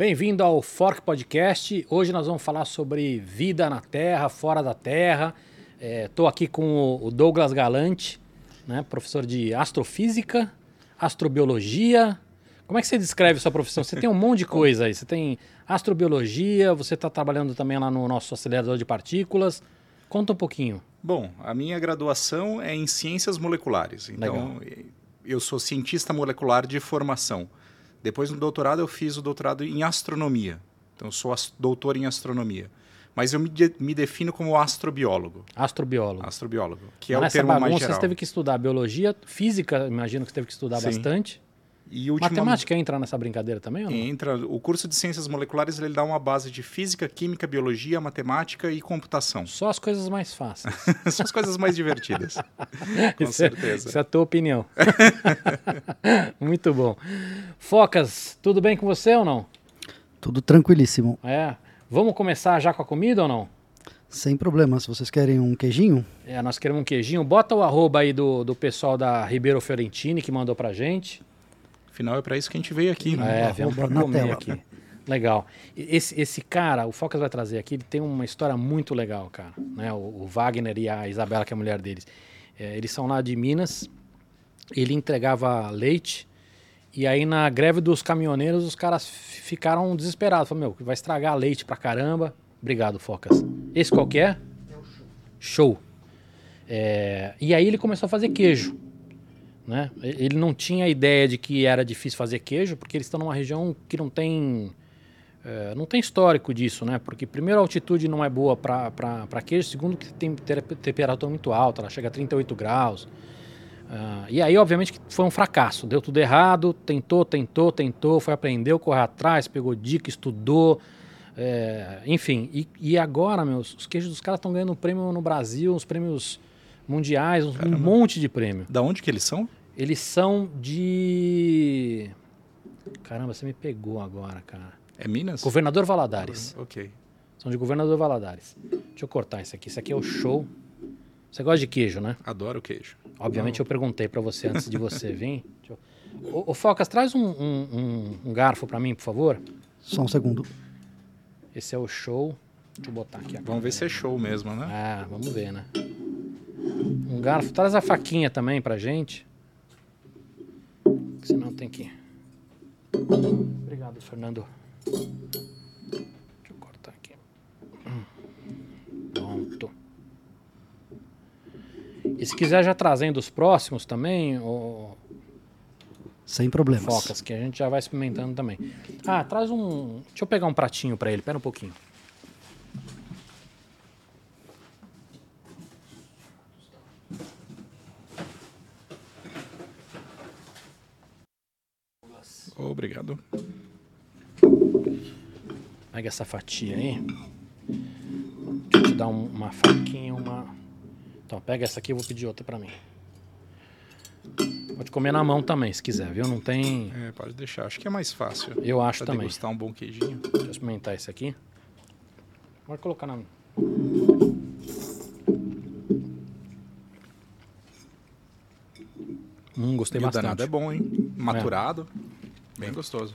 bem-vindo ao Fork Podcast. Hoje nós vamos falar sobre vida na Terra, fora da Terra. Estou aqui com o Douglas Galante, né, professor de astrofísica, astrobiologia. Como é que você descreve sua profissão? Você tem um monte de coisa aí. Você tem astrobiologia, você está trabalhando também lá no nosso acelerador de partículas. Conta um pouquinho. Bom, a minha graduação é em ciências moleculares. Então, Legal. eu sou cientista molecular de formação. Depois, no doutorado, eu fiz o doutorado em astronomia. Então, eu sou doutor em astronomia. Mas eu me, de- me defino como astrobiólogo. Astrobiólogo. Astrobiólogo, que é Mas o Nessa termo mais bagunça geral. você teve que estudar biologia, física, imagino que você teve que estudar Sim. bastante. E ultima- Matemática entra nessa brincadeira também ou não? Entra, o curso de ciências moleculares ele dá uma base de física, química, biologia, matemática e computação. Só as coisas mais fáceis. São as coisas mais divertidas. Com Isso é- certeza. Isso é a tua opinião. Muito bom. Focas, tudo bem com você ou não? Tudo tranquilíssimo, É. Vamos começar já com a comida ou não? sem problema. Se vocês querem um queijinho, É, nós queremos um queijinho. Bota o arroba aí do, do pessoal da Ribeiro Fiorentini que mandou pra gente. Afinal, é para isso que a gente veio aqui, né? É, viemos arroba na comer tela. aqui. Legal. Esse, esse cara, o Focas vai trazer aqui, ele tem uma história muito legal, cara. Né? O, o Wagner e a Isabela, que é a mulher deles. É, eles são lá de Minas. Ele entregava leite. E aí, na greve dos caminhoneiros, os caras ficaram desesperados. Falaram, meu, vai estragar leite pra caramba. Obrigado, Focas. Esse qual que é? Show. É, e aí ele começou a fazer queijo. Né? Ele não tinha ideia de que era difícil fazer queijo, porque eles estão numa região que não tem é, não tem histórico disso, né? Porque primeiro a altitude não é boa para queijo, segundo que tem temperatura muito alta, ela chega a 38 graus. Ah, e aí, obviamente, que foi um fracasso, deu tudo errado, tentou, tentou, tentou, foi aprendeu, correu atrás, pegou dica, estudou, é, enfim. E, e agora, meus, os queijos dos caras estão ganhando um prêmio no Brasil, uns prêmios mundiais, um, um Caramba. monte de prêmio. Da onde que eles são? Eles são de. Caramba, você me pegou agora, cara. É Minas? Governador Valadares. Ok. São de Governador Valadares. Deixa eu cortar isso aqui. Isso aqui é o show. Você gosta de queijo, né? Adoro queijo. Obviamente eu perguntei pra você antes de você vir. Deixa eu... Ô, ô, Focas, traz um, um- um- um garfo pra mim, por favor. só um segundo. Esse é o show. Deixa eu botar aqui. Vamos ver se é show mesmo, né? Ah, vamos ver, né? Um garfo. Traz a faquinha também pra gente. Senão tem que. Obrigado, Fernando. Deixa eu cortar aqui. Hum. Pronto. E se quiser já trazendo os próximos também, Sem problemas. Focas, que a gente já vai experimentando também. Ah, traz um. Deixa eu pegar um pratinho pra ele, pera um pouquinho. Obrigado. Pega essa fatia aí. Deixa eu te dar um- uma faquinha, uma. Então, pega essa aqui, eu vou pedir outra pra mim. Pode comer na mão também, se quiser, viu? Não tem. É, pode deixar. Acho que é mais fácil. Eu acho Pra também. degustar um bom queijinho. Deixa eu experimentar esse aqui. Pode colocar na. Hum, gostei e o bastante. danado é bom, hein? Maturado. Bem gostoso.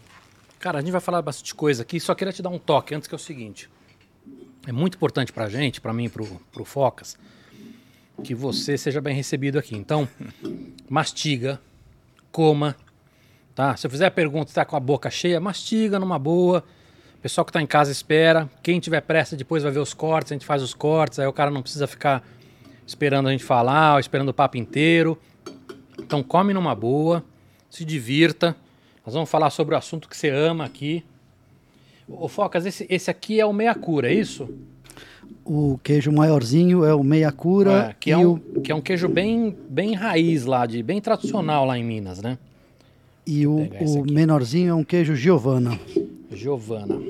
Cara, a gente vai falar bastante coisa aqui, só queria te dar um toque antes que é o seguinte. É muito importante pra gente, pra mim e pro, pro Focas, que você seja bem recebido aqui. Então, mastiga, coma, tá? Se eu fizer a pergunta e tá com a boca cheia, mastiga numa boa. O pessoal que tá em casa espera. Quem tiver pressa depois vai ver os cortes, a gente faz os cortes, aí o cara não precisa ficar esperando a gente falar, ou esperando o papo inteiro. Então come numa boa, se divirta. Nós vamos falar sobre o assunto que você ama aqui. Ô Focas, esse, esse aqui é o meia cura, é isso? O queijo maiorzinho é o meia cura É, que, é um, o, que é um queijo bem, bem raiz lá, de, bem tradicional lá em Minas, né? e o, o menorzinho é um queijo Giovanna. Giovana.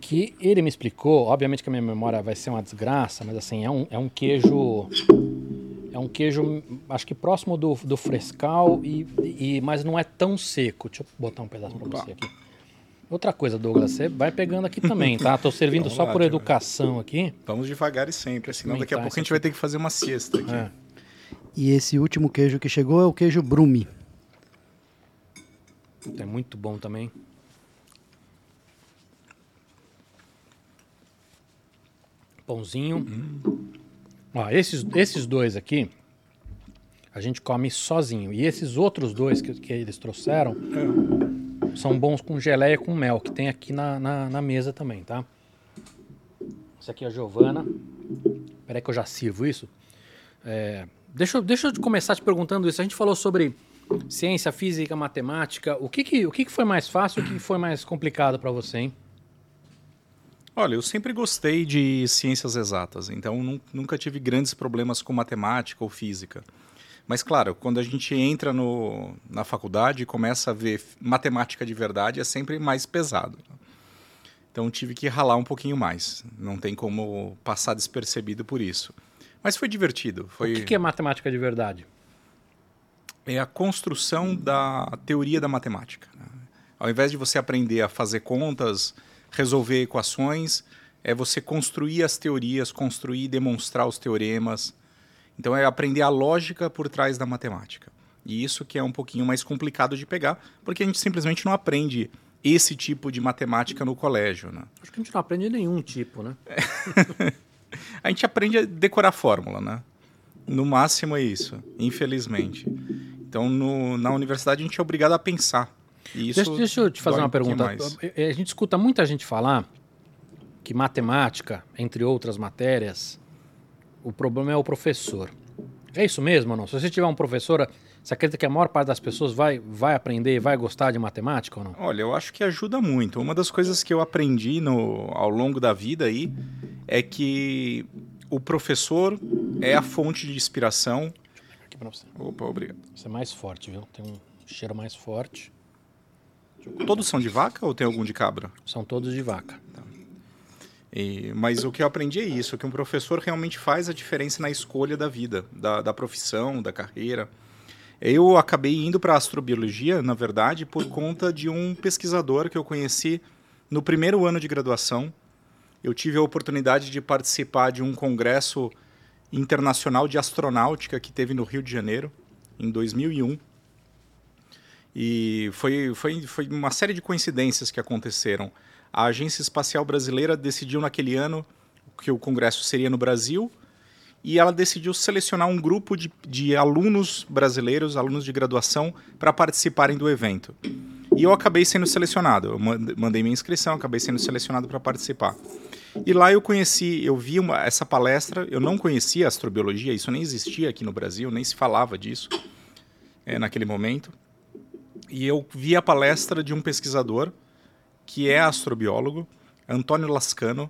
Que ele me explicou, obviamente que a minha memória vai ser uma desgraça, mas assim, é um, é um queijo um queijo, acho que próximo do, do frescal, e, e, mas não é tão seco. Deixa eu botar um pedaço para você aqui. Outra coisa, Douglas, você vai pegando aqui também, tá? Tô servindo então, só lá, por educação aqui. Vamos devagar e sempre, senão daqui a pouco a gente vai ter que fazer uma siesta aqui. É. E esse último queijo que chegou é o queijo brume. É muito bom também. Pãozinho. Hum. Ó, esses, esses dois aqui, a gente come sozinho. E esses outros dois que, que eles trouxeram são bons com geleia com mel, que tem aqui na, na, na mesa também, tá? Esse aqui é a Giovana. Peraí que eu já sirvo isso. É, deixa, eu- deixa eu começar te perguntando isso. A gente falou sobre ciência, física, matemática. O que, que, o que, que foi mais fácil e o que foi mais complicado para você, hein? Olha, eu sempre gostei de ciências exatas, então nun- nunca tive grandes problemas com matemática ou física. Mas, claro, quando a gente entra no, na faculdade e começa a ver f- matemática de verdade, é sempre mais pesado. Então, tive que ralar um pouquinho mais. Não tem como passar despercebido por isso. Mas foi divertido. Foi... O que, que é matemática de verdade? é a construção da teoria da matemática. né? Ao invés de você aprender a fazer contas, resolver equações, é você construir as teorias, construir e demonstrar os teoremas. Então é aprender a lógica por trás da matemática. E isso que é um pouquinho mais complicado de pegar, porque a gente simplesmente não aprende esse tipo de matemática no colégio. Né? Acho que a gente não aprende nenhum tipo, né? A gente aprende a decorar fórmula, né? No máximo é isso, infelizmente. Então, no- na universidade, a gente é obrigado a pensar. Deixa, deixa eu te fazer uma um pergunta. mais. Eh, A gente escuta muita gente falar que matemática, entre outras matérias, o problema é o professor. É isso mesmo ou não? Se você tiver um professor, você acredita que a maior parte das pessoas vai, vai aprender e vai gostar de matemática ou não? Olha, eu acho que ajuda muito. Uma das coisas que eu aprendi no, ao longo da vida aí é que o professor é a fonte de inspiração. Aqui pra você. Opa, obrigado. Você é mais forte, viu? Tem um cheiro mais forte. Todos são de vaca ou tem algum de cabra? São todos de vaca. E- mas o que eu aprendi é isso, que um professor realmente faz a diferença na escolha da vida, da, da profissão, da carreira. Eu acabei indo para astrobiologia, na verdade, por conta de um pesquisador que eu conheci no primeiro ano de graduação. Eu tive a oportunidade de participar de um congresso internacional de astronáutica que teve no Rio de Janeiro, em 2001. E foi, foi, foi uma série de coincidências que aconteceram. A Agência Espacial Brasileira decidiu naquele ano que o congresso seria no Brasil e ela decidiu selecionar um grupo de, de alunos brasileiros, alunos de graduação, para participarem do evento. E eu acabei sendo selecionado. Eu mand- mandei minha inscrição, acabei sendo selecionado para participar. E lá eu conheci, eu vi uma- essa palestra, eu não conhecia astrobiologia, isso nem existia aqui no Brasil, nem se falava disso eh, naquele momento. E eu vi a palestra de um pesquisador que é astrobiólogo, Antônio Lascano.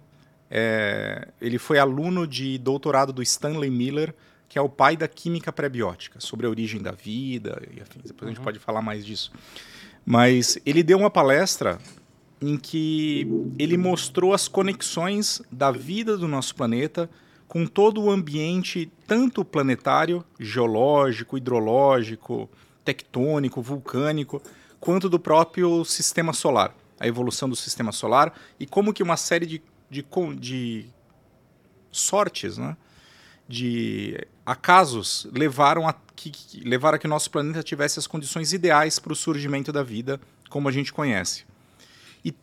É, ele foi aluno de doutorado do Stanley Miller, que é o pai da química pré-biótica, sobre a origem da vida e afins. Depois a gente pode falar mais disso. Mas ele deu uma palestra em que ele mostrou as conexões da vida do nosso planeta com todo o ambiente, tanto planetário, geológico, hidrológico, tectônico, vulcânico, quanto do próprio sistema solar, a evolução do sistema solar e como que uma série de, de, de sortes, né? de acasos levaram a que, que- levaram a que nosso planeta tivesse as condições ideais para o surgimento da vida como a gente conhece. E,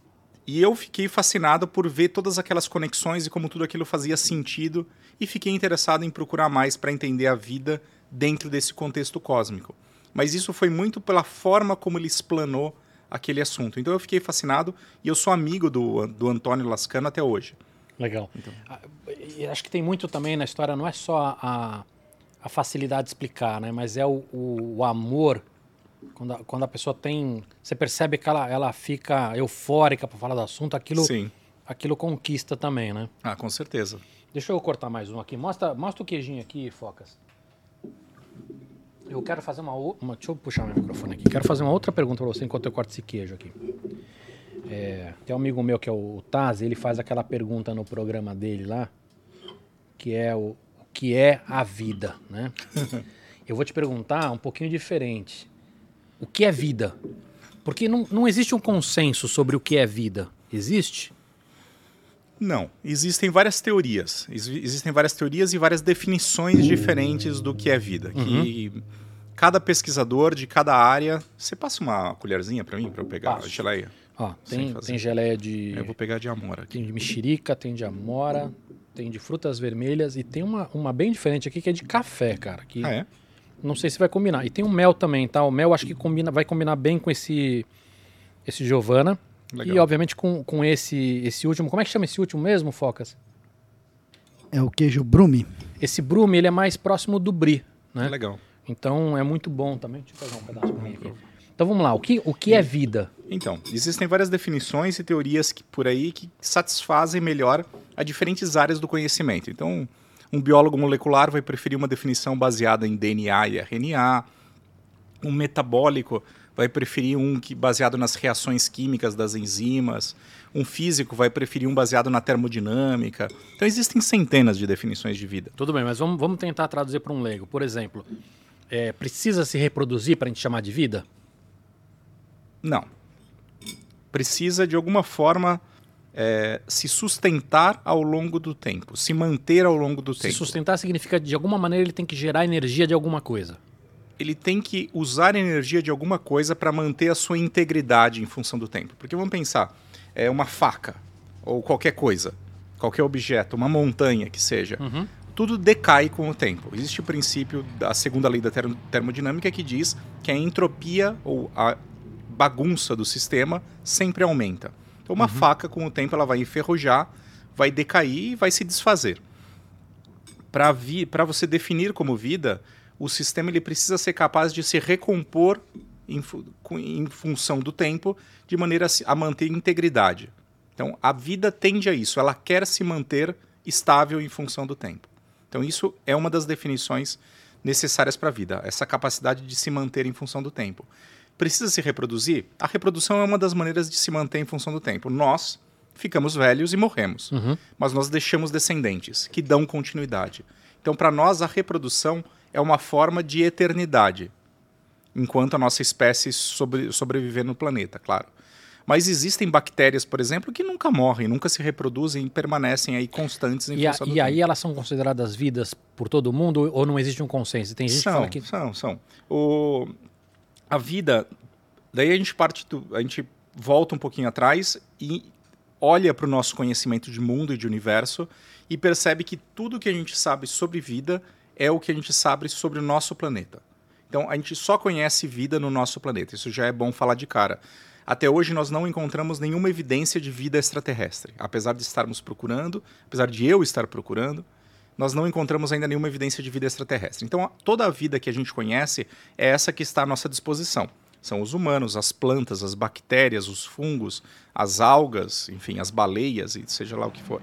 e eu fiquei fascinado por ver todas aquelas conexões e como tudo aquilo fazia sentido e fiquei interessado em procurar mais para entender a vida dentro desse contexto cósmico. Mas isso foi muito pela forma como ele explanou aquele assunto. Então eu fiquei fascinado e eu sou amigo do, do Antônio Lascano até hoje. Legal. Ah, e acho que tem muito também na história, não é só a, a facilidade de explicar, né? Mas é o, o, o amor. Quando a, quando a pessoa tem. Você percebe que ela, ela fica eufórica para falar do assunto, aquilo, Sim. aquilo conquista também, né? Ah, com certeza. Deixa eu cortar mais um aqui. Mostra, mostra o queijinho aqui, Focas. Eu quero fazer uma, uma. Deixa eu puxar meu microfone aqui. Quero fazer uma outra pergunta para você enquanto eu corto esse queijo aqui. É, tem um amigo meu que é o Taz, ele faz aquela pergunta no programa dele lá, que é o, o que é a vida, né? eu vou te perguntar um pouquinho diferente. O que é vida? Porque não, não existe um consenso sobre o que é vida. Existe? Não, existem várias teorias. Ex- Existem várias teorias e várias definições diferentes do que é vida. Que cada pesquisador de cada área. Você passa uma colherzinha para mim para eu pegar Passo. a geleia? Ó, tem, tem geleia de. Eu vou pegar de amor aqui. Tem de mexerica, tem de amora, tem de frutas vermelhas e tem uma, uma bem diferente aqui que é de café, cara. Que Ah, é? não sei se vai combinar. E tem um mel também, tá? O mel acho que combina, vai combinar bem com esse esse Giovanna. Legal. E obviamente com, com esse esse último. Como é que chama esse último mesmo, Focas? É o queijo Brume. Esse Brume, ele é mais próximo do Brie, né? Legal. Então é muito bom também. Deixa eu pegar um pedaço pra mim aqui. Então vamos lá. O que, o que é vida? Então, existem várias definições e teorias que, por aí que satisfazem melhor a diferentes áreas do conhecimento. Então, um biólogo molecular vai preferir uma definição baseada em DNA e RNA. Um metabólico vai preferir um que baseado nas reações químicas das enzimas. Um físico vai preferir um baseado na termodinâmica. Então, existem centenas de definições de vida. Tudo bem, mas vamos, vamos tentar traduzir para um leigo. Por exemplo, é, precisa se reproduzir para a gente chamar de vida? Não. Precisa, de alguma forma, é, se sustentar ao longo do tempo, se manter ao longo do Se tempo. sustentar significa, de alguma maneira, ele tem que gerar energia de alguma coisa. Ele tem que usar energia de alguma coisa para manter a sua integridade em função do tempo. Porque vamos pensar, é uma faca ou qualquer coisa, qualquer objeto, uma montanha que seja, Uhum. tudo decai com o tempo. Existe o princípio da segunda lei da ter- termodinâmica que diz que a entropia ou a bagunça do sistema sempre aumenta. Então, uma faca, com o tempo, ela vai enferrujar, vai decair e vai se desfazer. Para você definir como vida, o sistema ele precisa ser capaz de se recompor em, em função do tempo, de maneira a manter integridade. Então, a vida tende a isso, ela quer se manter estável em função do tempo. Então, isso é uma das definições necessárias para a vida, essa capacidade de se manter em função do tempo. Precisa se reproduzir? A reprodução é uma das maneiras de se manter em função do tempo. Nós ficamos velhos e morremos, Uhum. mas nós deixamos descendentes que dão continuidade. Então, para nós, a reprodução é uma forma de eternidade, enquanto a nossa espécie sobre, sobreviver no planeta, claro. Mas existem bactérias, por exemplo, que nunca morrem, nunca se reproduzem e permanecem aí constantes em E, a- função do e tempo. aí elas são consideradas vidas por todo mundo ou não existe um consenso? Tem gente que são, fala que. são, são. O, a vida, daí a gente parte, do, a gente volta um pouquinho atrás e olha para o nosso conhecimento de mundo e de universo e percebe que tudo que a gente sabe sobre vida é o que a gente sabe sobre o nosso planeta. Então a gente só conhece vida no nosso planeta. Isso já é bom falar de cara. Até hoje nós não encontramos nenhuma evidência de vida extraterrestre, apesar de estarmos procurando, apesar de eu estar procurando nós não encontramos ainda nenhuma evidência de vida extraterrestre. Então, toda a vida que a gente conhece é essa que está à nossa disposição. São os humanos, as plantas, as bactérias, os fungos, as algas, enfim, as baleias e seja lá o que for.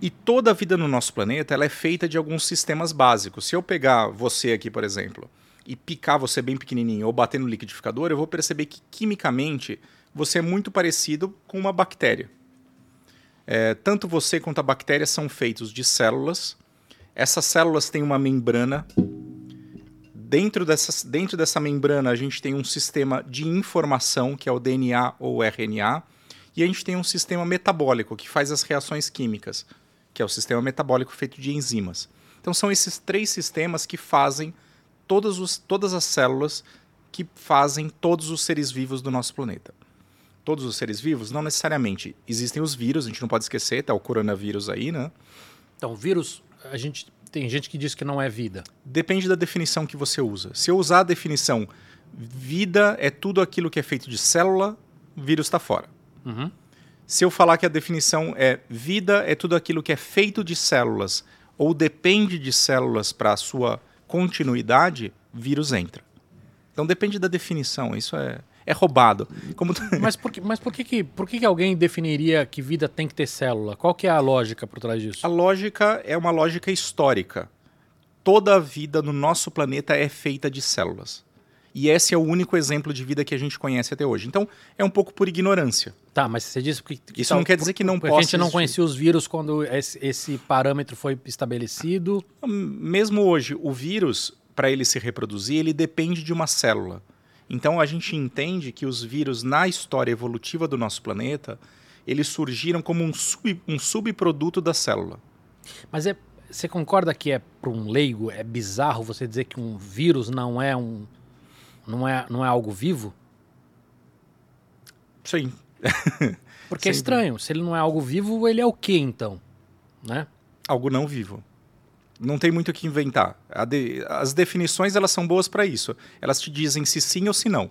E toda a vida no nosso planeta ela é feita de alguns sistemas básicos. Se eu pegar você aqui, por exemplo, e picar você bem pequenininho ou bater no liquidificador, eu vou perceber que quimicamente você é muito parecido com uma bactéria. É, tanto você quanto a bactéria são feitos de células. Essas células têm uma membrana. Dentro, dessas, dentro dessa membrana, a gente tem um sistema de informação, que é o DNA ou RNA, e a gente tem um sistema metabólico, que faz as reações químicas, que é o sistema metabólico feito de enzimas. Então, são esses três sistemas que fazem todas, os, todas as células que fazem todos os seres vivos do nosso planeta todos os seres vivos? Não necessariamente. Existem os vírus, a gente não pode esquecer, tá o coronavírus aí, né? Então, vírus, a gente tem gente que diz que não é vida. Depende da definição que você usa. Se eu usar a definição vida é tudo aquilo que é feito de célula, vírus está fora. Uhum. Se eu falar que a definição é vida é tudo aquilo que é feito de células ou depende de células para a sua continuidade, vírus entra. Então depende da definição, isso é, é roubado. Como Mas, por que, mas por, que, que, por que, que alguém definiria que vida tem que ter célula? Qual que é a lógica por trás disso? A lógica é uma lógica histórica. Toda a vida no nosso planeta é feita de células. E esse é o único exemplo de vida que a gente conhece até hoje. Então, é um pouco por ignorância. Tá, mas você disse que. que Isso tal- não quer dizer que não porque a possa gente não existir. conhecia os vírus quando esse, esse parâmetro foi estabelecido. Mesmo hoje, o vírus, para ele se reproduzir, ele depende de uma célula. Então, a gente entende que os vírus, na história evolutiva do nosso planeta, eles surgiram como um, sub, um subproduto da célula. Mas é, você concorda que é para um leigo é bizarro você dizer que um vírus não é um não é, não é algo vivo? Sim. Porque é Sem estranho. Se ele não é algo vivo, ele é o quê então? Né? Algo não vivo. Não tem muito o que inventar. De, as definições elas são boas para isso. Elas te dizem se sim ou se não.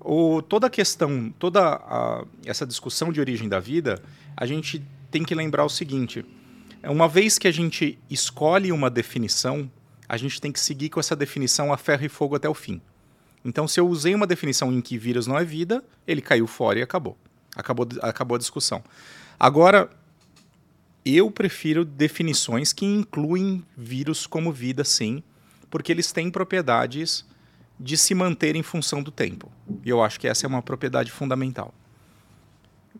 O, toda a questão, toda a, essa discussão de origem da vida, a gente tem que lembrar o seguinte: uma vez que a gente escolhe uma definição, a gente tem que seguir com essa definição a ferro e fogo até o fim. Então, se eu usei uma definição em que vírus não é vida, ele caiu fora e acabou. Acabou, acabou a discussão. Agora, eu prefiro definições que incluem vírus como vida, sim, porque eles têm propriedades de se manter em função do tempo. E eu acho que essa é uma propriedade fundamental.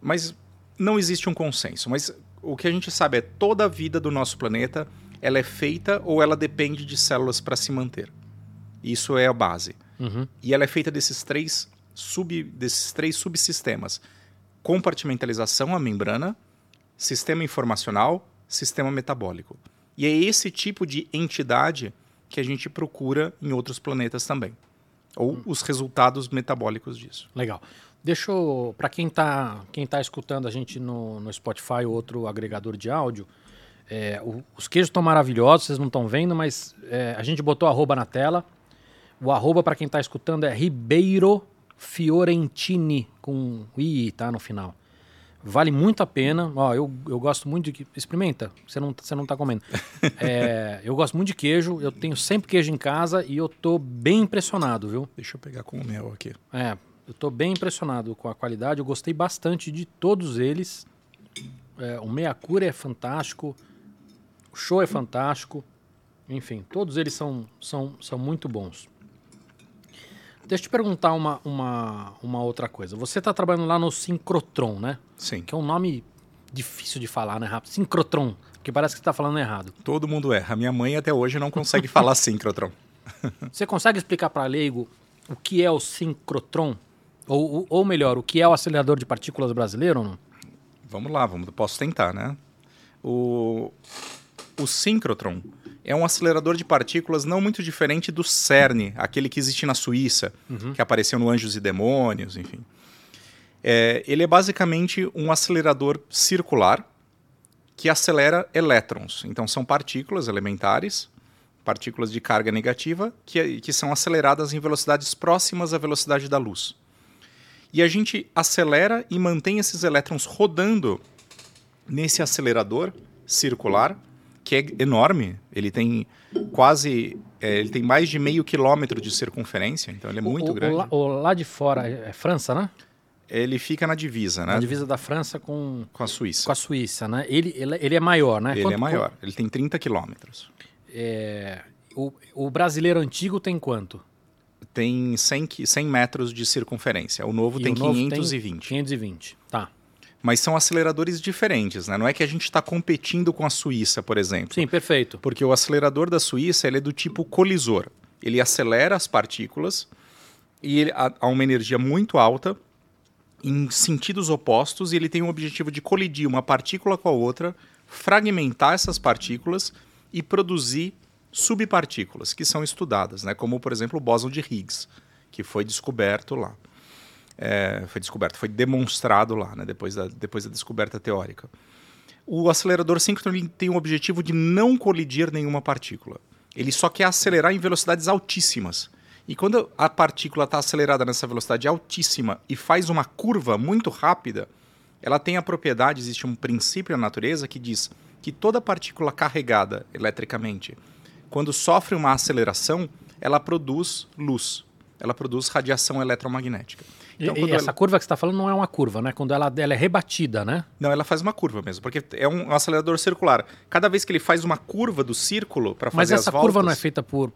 Mas não existe um consenso. Mas o que a gente sabe é toda a vida do nosso planeta ela é feita ou ela depende de células para se manter. Isso é a base. Uhum. E ela é feita desses três, sub, desses três subsistemas: compartimentalização, a membrana, sistema informacional, sistema metabólico. E é esse tipo de entidade que a gente procura em outros planetas também. Ou hum. os resultados metabólicos disso. Legal. Deixa eu, para quem está quem tá escutando a gente no, no Spotify ou outro agregador de áudio, é, o, os queijos estão maravilhosos, vocês não estão vendo, mas é, a gente botou arroba na tela. O arroba, para quem está escutando, é Ribeiro Fiorentini, com I, tá, no final. Vale muito a pena. Ó, eu, eu gosto muito de. Experimenta, você não, você não tá comendo. É, eu gosto muito de queijo, eu tenho sempre queijo em casa e eu tô bem impressionado, viu? Deixa eu pegar com o mel aqui. É, eu tô bem impressionado com a qualidade. Eu gostei bastante de todos eles. É, o Meia Cura é fantástico. O show é fantástico. Enfim, todos eles são, são, são muito bons. Deixa eu te perguntar uma, uma, uma outra coisa. Você está trabalhando lá no Synchrotron, né? Sim. Que é um nome difícil de falar, né, rápido? Synchrotron, que parece que você está falando errado. Todo mundo erra. Minha mãe até hoje não consegue falar Synchrotron. Você consegue explicar para leigo o que é o Synchrotron? Ou, ou melhor, o que é o acelerador de partículas brasileiro ou não? Vamos lá, vamos, posso tentar, né? O, o Synchrotron é um acelerador de partículas não muito diferente do CERN, aquele que existe na Suíça, uhum. que apareceu no Anjos e Demônios, enfim. É, ele é basicamente um acelerador circular que acelera elétrons. Então, são partículas elementares, partículas de carga negativa, que, que são aceleradas em velocidades próximas à velocidade da luz. E a gente acelera e mantém esses elétrons rodando nesse acelerador circular que é enorme. Ele tem quase. É, ele tem mais de meio quilômetro de circunferência, então ele é muito o, grande. O lá, o lá, de fora é França, né? Ele fica na divisa, né? Na divisa da França com, com a Suíça. Com a Suíça, né? Ele, ele, ele é maior, né? Ele Quanto, é maior. Ele tem 30 quilômetros. É, o, o brasileiro antigo tem quanto? Tem 100, 100 metros de circunferência. O novo e tem o novo 520. Tem 520, tá mas são aceleradores diferentes, né? Não é que a gente está competindo com a Suíça, por exemplo. Sim, perfeito. Porque o acelerador da Suíça ele é do tipo colisor. Ele acelera as partículas e ele, a, a uma energia muito alta em sentidos opostos e ele tem o objetivo de colidir uma partícula com a outra, fragmentar essas partículas e produzir subpartículas que são estudadas, né? Como por exemplo o bóson de Higgs, que foi descoberto lá é, foi descoberto, foi demonstrado lá, né, depois, da, depois da descoberta teórica. O acelerador síncrono tem o objetivo de não colidir nenhuma partícula. Ele só quer acelerar em velocidades altíssimas. E quando a partícula está acelerada nessa velocidade altíssima e faz uma curva muito rápida, ela tem a propriedade, existe um princípio na natureza que diz que toda partícula carregada eletricamente, quando sofre uma aceleração, ela produz luz, ela produz radiação eletromagnética. Então, e, essa ela... curva que você está falando não é uma curva, né? Quando ela, ela é rebatida, né? Não, ela faz uma curva mesmo, porque é um acelerador circular. Cada vez que ele faz uma curva do círculo para fazer Mas essa voltas, curva não é feita por,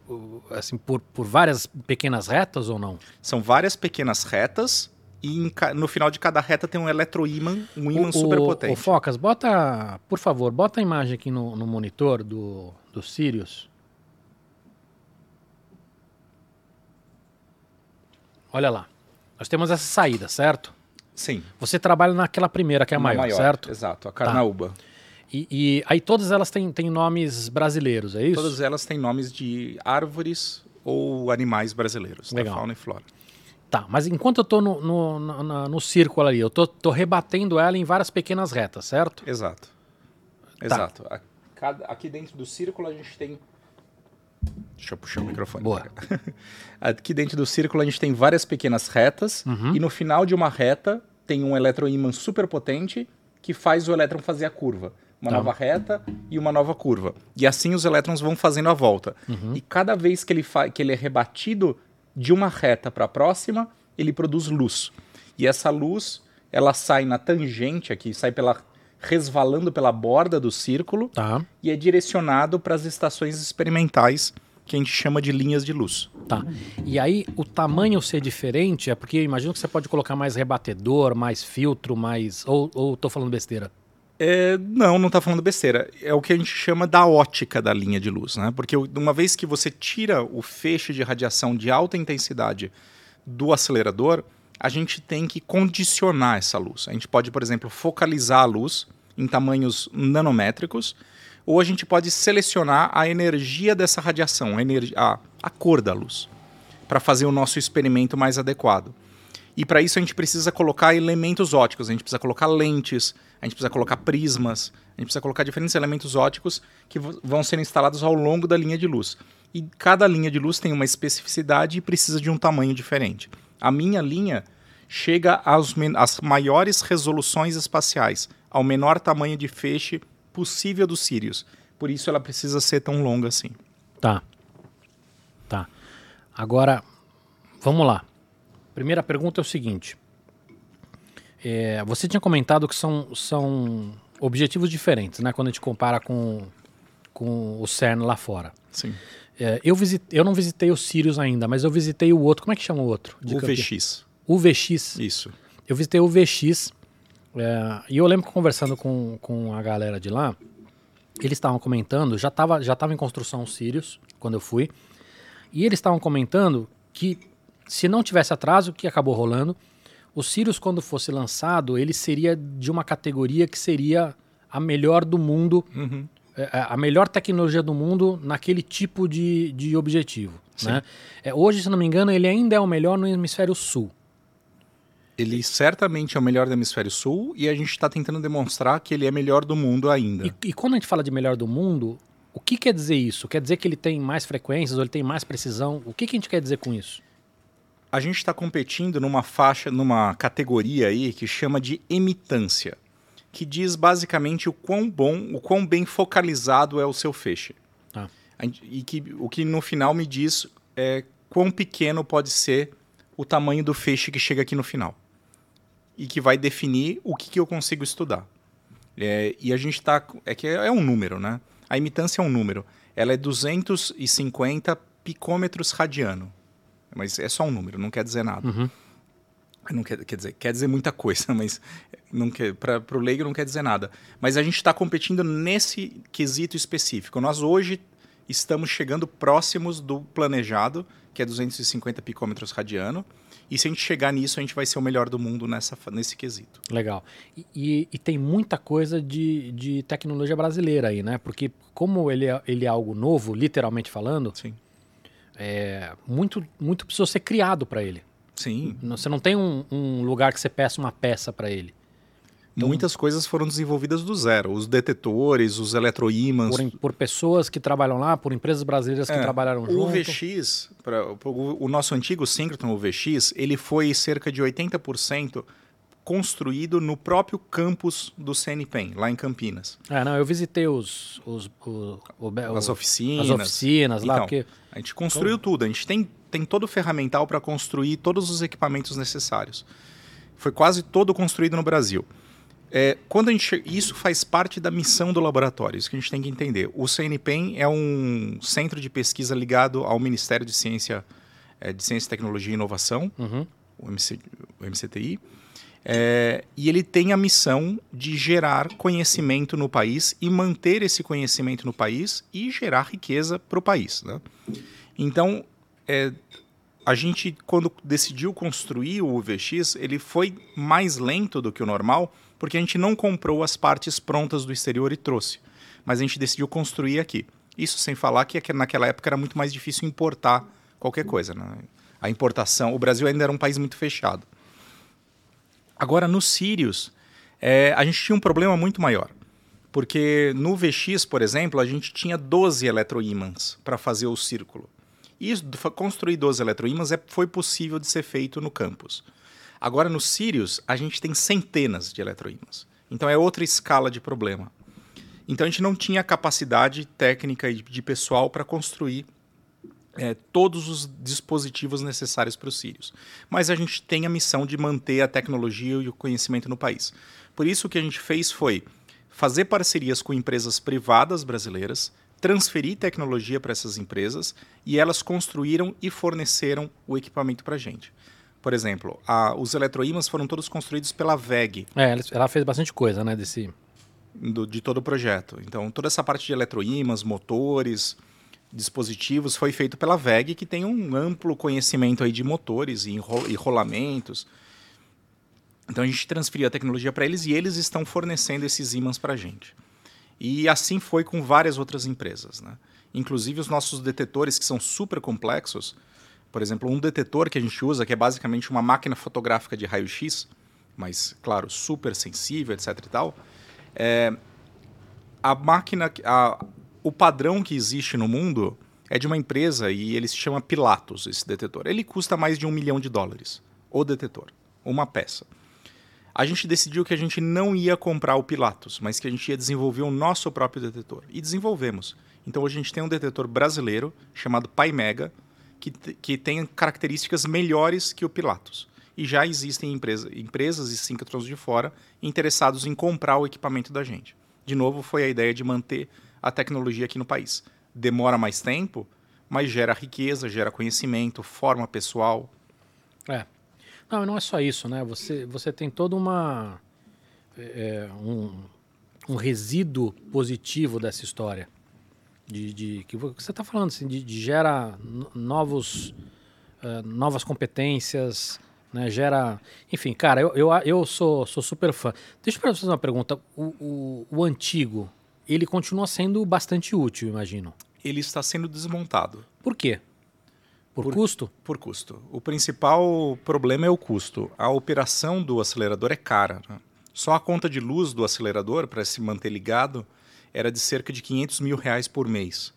assim, por, por várias pequenas retas ou não? São várias pequenas retas e no final de cada reta tem um eletroímã, um ímã superpotente. O Focas, bota, por favor, bota a imagem aqui no, no monitor do, do Sirius. Olha lá. Nós temos essa saída, certo? Sim. Você trabalha naquela primeira, que é a maior, maior, certo? Exato, a Carnaúba. Tá. E, e, aí todas elas têm, têm nomes brasileiros, é isso? Todas elas têm nomes de árvores ou animais brasileiros, Legal. da fauna e flora. Tá, mas enquanto eu estou no, no, no, no, círculo ali, eu estou rebatendo ela em várias pequenas retas, certo? Exato. Tá. Exato. A cada, aqui dentro do círculo a gente tem. Deixa eu puxar o microfone. Boa. Aqui dentro do círculo a gente tem várias pequenas retas Uhum. e no final de uma reta tem um eletroímã super potente que faz o elétron fazer a curva. Uma Tá. nova reta e uma nova curva. E assim os elétrons vão fazendo a volta. Uhum. E cada vez que ele, que ele é rebatido de uma reta para a próxima, ele produz luz. E essa luz, ela sai na tangente aqui, sai pela resvalando pela borda do círculo Tá, e é direcionado para as estações experimentais que a gente chama de linhas de luz. tá. E aí, o tamanho ser diferente é porque eu imagino que você pode colocar mais rebatedor, mais filtro, mais. Ou, ou tô falando besteira? É, não, não está falando besteira. É o que a gente chama da ótica da linha de luz, né? Porque uma vez que você tira o feixe de radiação de alta intensidade do acelerador, a gente tem que condicionar essa luz. A gente pode, por exemplo, focalizar a luz em tamanhos nanométricos, ou a gente pode selecionar a energia dessa radiação, a, a, a cor da luz, para fazer o nosso experimento mais adequado. E para isso a gente precisa colocar elementos óticos, a gente precisa colocar lentes, a gente precisa colocar prismas, a gente precisa colocar diferentes elementos óticos que vão ser instalados ao longo da linha de luz. E cada linha de luz tem uma especificidade e precisa de um tamanho diferente. A minha linha chega às, maiores resoluções espaciais, ao menor tamanho de feixe possível dos Sirius. Por isso ela precisa ser tão longa assim. Tá. Tá. Agora, vamos lá. Primeira pergunta é o seguinte. É, você tinha comentado que são, são objetivos diferentes, né? Quando a gente compara com, com o CERN lá fora. Sim. É, eu, eu não visitei o Sirius ainda, mas eu visitei o outro. Como é que chama o outro? De O? VX. O VX. Isso. Eu visitei o VX é, e eu lembro que conversando com, com a galera de lá, eles estavam comentando, já estava já tava em construção o Sirius quando eu fui, e eles estavam comentando que se não tivesse atraso, que acabou rolando, o Sirius quando fosse lançado, ele seria de uma categoria que seria a melhor do mundo, Uhum. É, a melhor tecnologia do mundo naquele tipo de, de objetivo. Sim. Né? É, hoje, se não me engano, ele ainda é o melhor no hemisfério sul. Ele certamente é o melhor do hemisfério sul e a gente está tentando demonstrar que ele é melhor do mundo ainda. E, e quando a gente fala de melhor do mundo, o que quer dizer isso? Quer dizer que ele tem mais frequências ou ele tem mais precisão? O que, que a gente quer dizer com isso? A gente está competindo numa faixa, numa categoria aí que chama de emitância, que diz basicamente o quão bom, o quão bem focalizado é o seu feixe. Tá. E que o que no final me diz é quão pequeno pode ser o tamanho do feixe que chega aqui no final. E que vai definir o que, que eu consigo estudar. É, e a gente está. É que é um número, né? A imitância é um número. Ela é 250 picômetros radiano. Mas é só um número, não quer dizer nada. Uhum. Não quer, quer dizer, quer dizer muita coisa, mas não quer, para o leigo não quer dizer nada. Mas a gente está competindo nesse quesito específico. Nós hoje estamos chegando próximos do planejado, que é 250 picômetros radiano. E se a gente chegar nisso, a gente vai ser o melhor do mundo nessa, nesse quesito. Legal. E, e- e tem muita coisa de, de tecnologia brasileira aí, né? Porque como ele é, ele é algo novo, literalmente falando, Sim. é, muito, muito precisou ser criado para ele. Sim. Você não tem um, um lugar que você peça uma peça para ele. Então- Muitas coisas foram desenvolvidas do zero. Os detetores, os eletroímãs. Por, por pessoas que trabalham lá, por empresas brasileiras que É, trabalharam O junto. VX, pra, o nosso antigo síncroton, o VX, ele foi cerca de 80% construído no próprio campus do CNPEM, lá em Campinas. É, não, eu visitei os, os, o- o- o- As oficinas. as oficinas lá, Então, porque A gente construiu tudo. A gente tem, tem todo o ferramental para construir todos os equipamentos necessários. Foi quase todo construído no Brasil. É, quando a gente, isso faz parte da missão do laboratório, isso que a gente tem que entender. O CNPEM é um centro de pesquisa ligado ao Ministério de Ciência, é, de Ciência, Tecnologia e Inovação, Uhum. o, MC, o MCTI, é, e ele tem a missão de gerar conhecimento no país e manter esse conhecimento no país e gerar riqueza para o país. Né? Então, é, a gente, quando decidiu construir o UVX, ele foi mais lento do que o normal, porque a gente não comprou as partes prontas do exterior e trouxe. Mas a gente decidiu construir aqui. Isso sem falar que naquela época era muito mais difícil importar qualquer coisa. Né? A importação, o Brasil ainda era um país muito fechado. Agora, no Sirius, é, a gente tinha um problema muito maior. Porque no VX, por exemplo, a gente tinha 12 eletroímãs para fazer o círculo. E construir 12 eletroímãs é, foi possível de ser feito no campus. Agora, no Sirius, a gente tem centenas de eletroímãs. Então, é outra escala de problema. Então, a gente não tinha capacidade técnica e de pessoal para construir é, todos os dispositivos necessários para o Sirius. Mas a gente tem a missão de manter a tecnologia e o conhecimento no país. Por isso, o que a gente fez foi fazer parcerias com empresas privadas brasileiras, transferir tecnologia para essas empresas e elas construíram e forneceram o equipamento para a gente. Por exemplo, a- os eletroímãs foram todos construídos pela VEG, É, ela- ela fez bastante coisa, né, desse... do- de todo o projeto. Então, toda essa parte de eletroímãs, motores, dispositivos foi feito pela VEG, que tem um amplo conhecimento aí de motores e e rolamentos. Então, a gente transferiu a tecnologia para eles e eles estão fornecendo esses ímãs para a gente. E assim foi com várias outras empresas. Né? Inclusive, os nossos detetores, que são super complexos, por exemplo, um detetor que a gente usa, que é basicamente uma máquina fotográfica de raio-x, mas, claro, super sensível, etc. e tal, é, a máquina, a- o padrão que existe no mundo é de uma empresa e ele se chama Pilatus, esse detetor. Ele custa mais de um milhão de dólares, o detetor, uma peça. A gente decidiu que a gente não ia comprar o Pilatus, mas que a gente ia desenvolver o nosso próprio detetor. E desenvolvemos. Então a gente tem um detetor brasileiro chamado Paimega, que, que tem características melhores que o Pilatus. E já existem empresa, empresas e síncrotrons de fora interessados em comprar o equipamento da gente. De novo, foi a ideia de manter a tecnologia aqui no país. Demora mais tempo, mas gera riqueza, gera conhecimento, forma pessoal. É. Não, não é só isso, né? Você, você tem toda uma. é, um, um resíduo positivo dessa história. De, de- que vo- você está falando, assim, de, de gera no- novos, eh, novas competências, né? Gera. Enfim, cara, eu, eu, eu sou, sou super fã. Deixa eu fazer uma pergunta. O, o, o antigo, ele continua sendo bastante útil, imagino. Ele está sendo desmontado. Por quê? Por, Por- custo? Por custo. O principal problema é o custo. A operação do acelerador é cara. né? Só a conta de luz do acelerador, para se manter ligado, era de cerca de 500 mil reais por mês.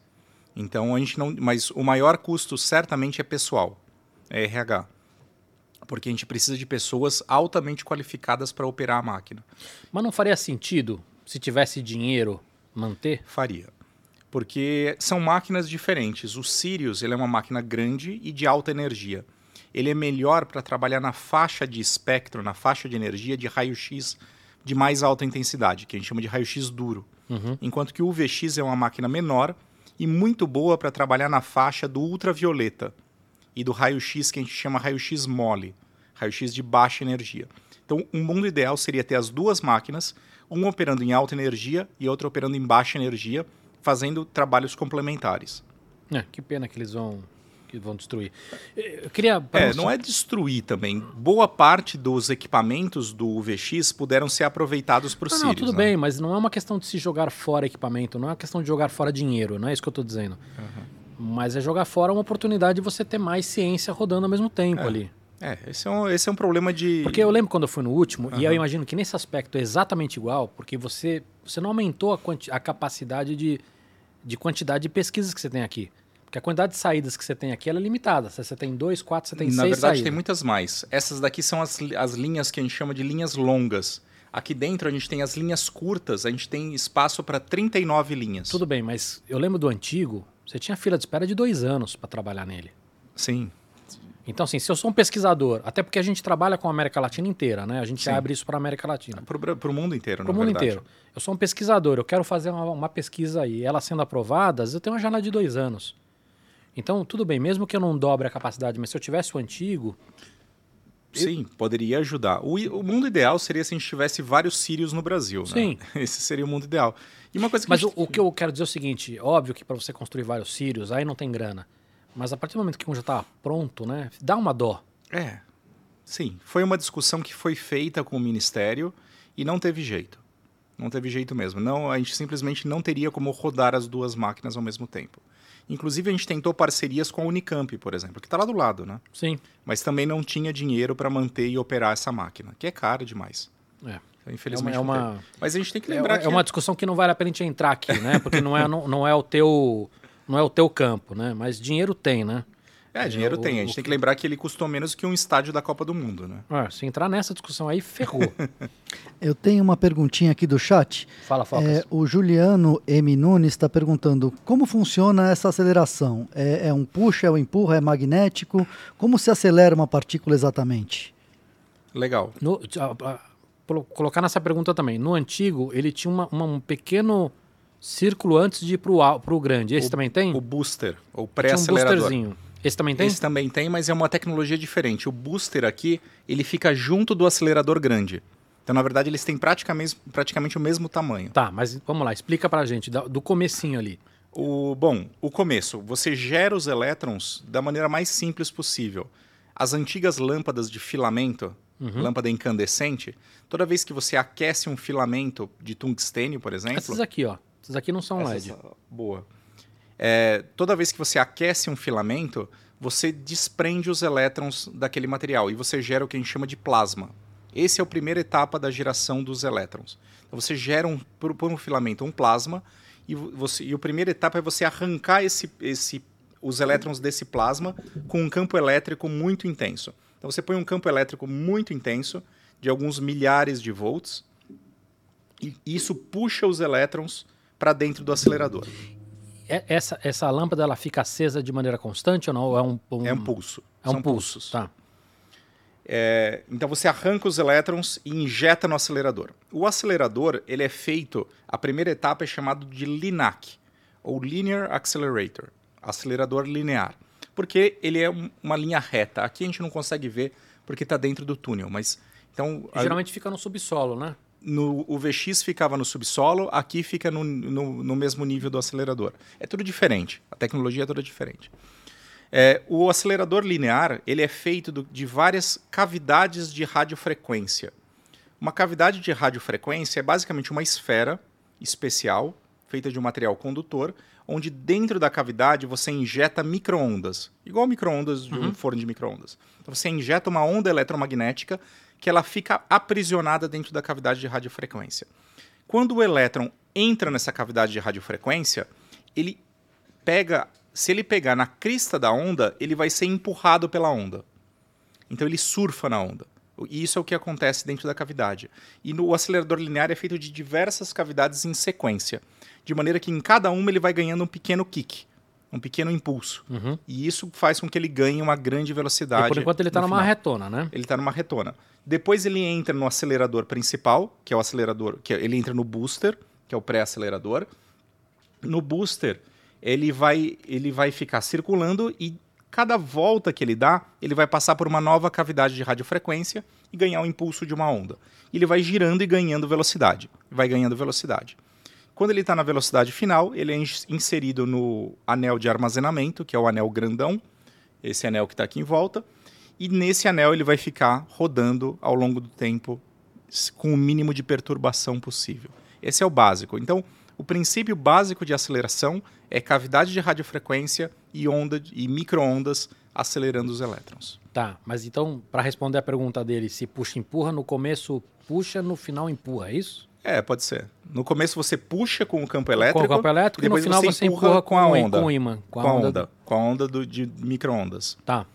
Então a gente não. Mas o maior custo certamente é pessoal, é RH. Porque a gente precisa de pessoas altamente qualificadas para operar a máquina. Mas não faria sentido, se tivesse dinheiro, manter? Faria. Porque são máquinas diferentes. O Sirius ele é uma máquina grande e de alta energia. Ele é melhor para trabalhar na faixa de espectro, na faixa de energia de raio-x de mais alta intensidade, que a gente chama de raio-x duro. Uhum. Enquanto que o UVX é uma máquina menor e muito boa para trabalhar na faixa do ultravioleta e do raio-x que a gente chama raio-x mole, raio-x de baixa energia. Então, um mundo ideal seria ter as duas máquinas, uma operando em alta energia e outra operando em baixa energia, fazendo trabalhos complementares. É, que pena que eles vão, que vão destruir. Eu queria. É, não é destruir também. Boa parte dos equipamentos do UVX puderam ser aproveitados para o Não, Sirius. não, tudo né? bem, mas não é uma questão de se jogar fora equipamento, não é uma questão de jogar fora dinheiro, não é isso que eu estou dizendo. Mas é jogar fora uma oportunidade de você ter mais ciência rodando ao mesmo tempo ali. É, esse é, um, esse é um problema de. Porque eu lembro quando eu fui no último, e eu imagino que nesse aspecto é exatamente igual, porque você, você não aumentou a, quanti- a capacidade de, de quantidade de pesquisas que você tem aqui. Porque a quantidade de saídas que você tem aqui é limitada. Você tem dois, quatro, você tem Na seis verdade, saídas. tem muitas mais. Essas daqui são as, as linhas que a gente chama de linhas longas. Aqui dentro a gente tem as linhas curtas, a gente tem espaço para 39 linhas. Tudo bem, mas eu lembro do antigo, você tinha fila de espera de dois anos para trabalhar nele. Sim. Então, assim, se eu sou um pesquisador, até porque a gente trabalha com a América Latina inteira, né? A gente Sim. abre isso para a América Latina. Para o mundo inteiro, Para o mundo verdade. inteiro. Eu sou um pesquisador, eu quero fazer uma, uma pesquisa aí. Ela sendo aprovada, eu tenho uma janela de dois anos. Então, tudo bem, mesmo que eu não dobre a capacidade, mas se eu tivesse o antigo, Sim, poderia ajudar. O, o mundo ideal seria se a gente tivesse vários Sirius no Brasil. né? Sim. Esse seria o mundo ideal. E uma coisa que Mas a o, gente... o que eu quero dizer é o seguinte: óbvio que para você construir vários Sirius, aí não tem grana. Mas a partir do momento que um já está pronto, né? Dá uma dó. É. Sim, foi uma discussão que foi feita com o Ministério e não teve jeito. Não teve jeito mesmo. Não, a gente simplesmente não teria como rodar as duas máquinas ao mesmo tempo. Inclusive, a gente tentou parcerias com a Unicamp, por exemplo, que está lá do lado, né? Sim. Mas também não tinha dinheiro para manter e operar essa máquina, que é cara demais. É. Então, infelizmente é uma- tem. Mas a gente tem que É, lembrar é que uma discussão que não vale a pena a gente entrar aqui, né? Porque não é, não, não é o teu não é o teu campo, né? Mas dinheiro tem, né? É, dinheiro o- tem. A gente o- tem que lembrar que ele custou menos que um estádio da Copa do Mundo, né? Ah, se entrar nessa discussão aí, ferrou. Eu tenho uma perguntinha aqui do chat. Fala, Focas. É, o Juliano M. Nunes está perguntando como funciona essa aceleração? É, é um puxa, é um empurra, é magnético? Como se acelera uma partícula exatamente? Legal. No- a- a- colo- colocar nessa pergunta também. No antigo, ele tinha uma- uma- um pequeno círculo antes de ir al- pro grande. Esse também tem? O booster, um pré-acelerador. boosterzinho. Esse também tem? Esse também tem, mas é uma tecnologia diferente. O booster aqui, ele fica junto do acelerador grande. Então, na verdade, eles têm praticamente, praticamente o mesmo tamanho. Tá, mas vamos lá, explica pra gente, da- do comecinho ali. O, bom, o começo. Você gera os elétrons da maneira mais simples possível. As antigas lâmpadas de filamento, Uhum. lâmpada incandescente, toda vez que você aquece um filamento de tungstênio, por exemplo... Essas aqui, ó. Essas aqui não são Essas- LED. Boa. É, toda vez que você aquece um filamento, você desprende os elétrons daquele material e você gera o que a gente chama de plasma. Essa é a primeira etapa da geração dos elétrons. Então você gera um, por, por um filamento um plasma e, vo- você, e a primeira etapa é você arrancar esse, esse, os elétrons desse plasma com um campo elétrico muito intenso. Então você põe um campo elétrico muito intenso, de alguns milhares de volts, e isso puxa os elétrons para dentro do acelerador. É- Essa, essa lâmpada ela fica acesa de maneira constante ou não? É um, É um pulso. É um São pulso. pulsos. Tá. É, então você arranca os elétrons e injeta no acelerador. O acelerador, ele é feito, a primeira etapa é chamado de LINAC, ou Linear Accelerator, acelerador linear. Porque ele é um- uma linha reta. Aqui a gente não consegue ver porque está dentro do túnel, mas então a- Geralmente fica no subsolo, né? No, o VX ficava no subsolo, aqui fica no, no, no mesmo nível do acelerador. É tudo diferente, a tecnologia é toda diferente. É, o acelerador linear ele é feito do- de várias cavidades de radiofrequência. Uma cavidade de radiofrequência é basicamente uma esfera especial, feita de um material condutor, onde dentro da cavidade você injeta microondas, igual microondas de um forno de microondas. Então você injeta uma onda eletromagnética que ela fica aprisionada dentro da cavidade de radiofrequência. Quando o elétron entra nessa cavidade de radiofrequência, ele pega, se ele pegar na crista da onda, ele vai ser empurrado pela onda. Então ele surfa na onda. E isso é o que acontece dentro da cavidade. E no o acelerador linear é feito de diversas cavidades em sequência, de maneira que em cada uma ele vai ganhando um pequeno kick, um pequeno impulso. Uhum. E isso faz com que ele ganhe uma grande velocidade. E por enquanto ele tá no numa final. retona, né? Ele está numa retona. Depois ele entra no acelerador principal, que é o acelerador, que é- ele entra no booster, que é o pré-acelerador. No booster, ele vai, ele vai ficar circulando e cada volta que ele dá, ele vai passar por uma nova cavidade de radiofrequência e ganhar o impulso de uma onda. Ele vai girando e ganhando velocidade. Vai ganhando velocidade. Quando ele está na velocidade final, ele é ins- inserido no anel de armazenamento, que é o anel grandão, esse anel que está aqui em volta. E nesse anel ele vai ficar rodando ao longo do tempo com o mínimo de perturbação possível. Esse é o básico. Então, o princípio básico de aceleração é cavidade de radiofrequência e onda e microondas acelerando os elétrons. Tá, mas então, para responder a pergunta dele, se puxa, empurra, no começo puxa, no final empurra, é isso? É, pode ser. No começo você puxa com o campo elétrico, com o campo elétrico e no depois final você empurra empurra com a onda. Com o ímã. com a onda, com a onda do- de microondas Tá,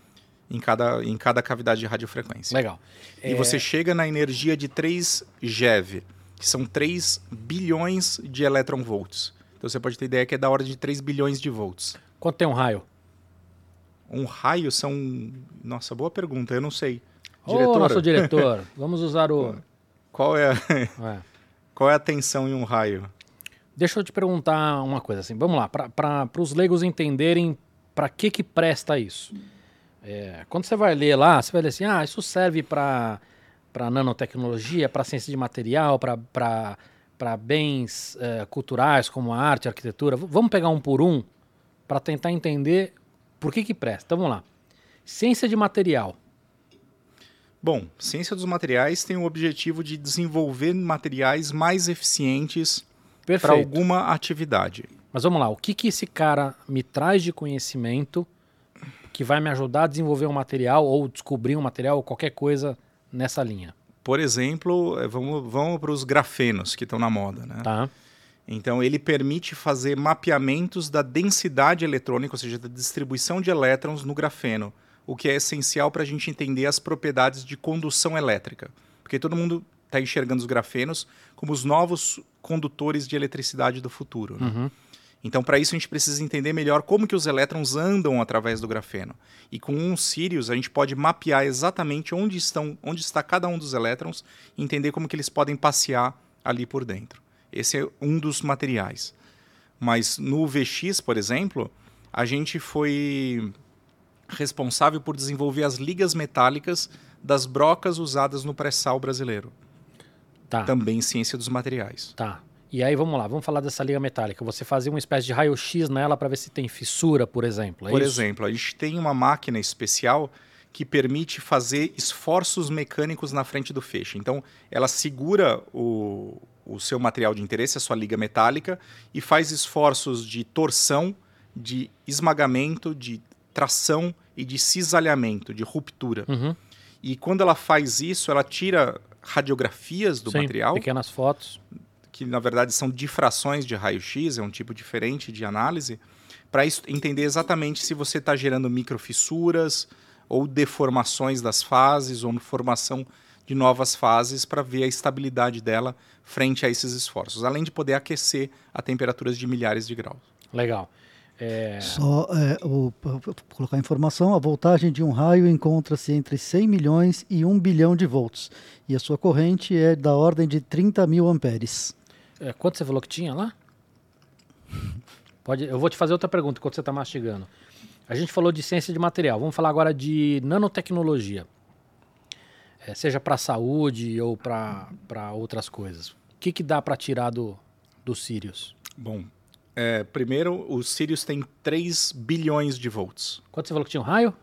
em cada, em cada cavidade de radiofrequência. legal. E É, você chega na energia de 3 GeV, que são 3 bilhões de eletronvolts. Então você pode ter ideia que é da ordem de 3 bilhões de volts. Quanto tem um raio? Um raio são. Nossa, boa pergunta, eu não sei. Ô, Diretora, nosso diretor, vamos usar o... qual, é, É. qual é a tensão em um raio? Deixa eu te perguntar uma coisa assim. Vamos lá, para os leigos entenderem para que que presta isso. É, quando você vai ler lá, você vai ler assim, ah, isso serve para para nanotecnologia, para ciência de material, para bens é, culturais como a arte, a arquitetura. Vamos pegar um por um para tentar entender por que que presta. Então vamos lá. Ciência de material. Bom, ciência dos materiais tem o objetivo de desenvolver materiais mais eficientes para alguma atividade. Mas vamos lá, o que, que esse cara me traz de conhecimento que vai me ajudar a desenvolver um material ou descobrir um material ou qualquer coisa nessa linha? por exemplo, eh, vamos, vamos para os grafenos que estão na moda. Né? Tá. Então, ele permite fazer mapeamentos da densidade eletrônica, ou seja, da distribuição de elétrons no grafeno, o que é essencial para a gente entender as propriedades de condução elétrica. Porque todo mundo está enxergando os grafenos como os novos condutores de eletricidade do futuro. Né? Uhum. Então, para isso, a gente precisa entender melhor como que os elétrons andam através do grafeno. E com um Sirius, a gente pode mapear exatamente onde, estão, onde está cada um dos elétrons e entender como que eles podem passear ali por dentro. Esse é um dos materiais. Mas no VX, por exemplo, a gente foi responsável por desenvolver as ligas metálicas das brocas usadas no pré-sal brasileiro. Tá. Também ciência dos materiais. Tá. E aí vamos lá, vamos falar dessa liga metálica. Você fazia uma espécie de raio-x nela para ver se tem fissura, por exemplo. É por isso? exemplo, a gente tem uma máquina especial que permite fazer esforços mecânicos na frente do feixe. Então, ela segura o, o seu material de interesse, a sua liga metálica, e faz esforços de torção, de esmagamento, de tração e de cisalhamento, de ruptura. Uhum. E quando ela faz isso, ela tira radiografias do Sim, material, Pequenas fotos. que na verdade são difrações de raio-x, é um tipo diferente de análise, para entender exatamente se você está gerando microfissuras ou deformações das fases ou formação de novas fases para ver a estabilidade dela frente a esses esforços, além de poder aquecer a temperaturas de milhares de graus. Legal. É, Só é, pra colocar a informação, a voltagem de um raio encontra-se entre 100 milhões e 1 bilhão de volts. E a sua corrente é da ordem de 30 mil amperes. é, quanto você falou que tinha lá? Pode, eu vou te fazer outra pergunta enquanto você está mastigando. A gente falou de ciência de material. Vamos falar agora de nanotecnologia. É, seja para saúde ou para outras coisas. O que, que dá para tirar do, do Sirius? Bom, é, primeiro, o Sirius tem 3 bilhões de volts. Quanto você falou que tinha um raio?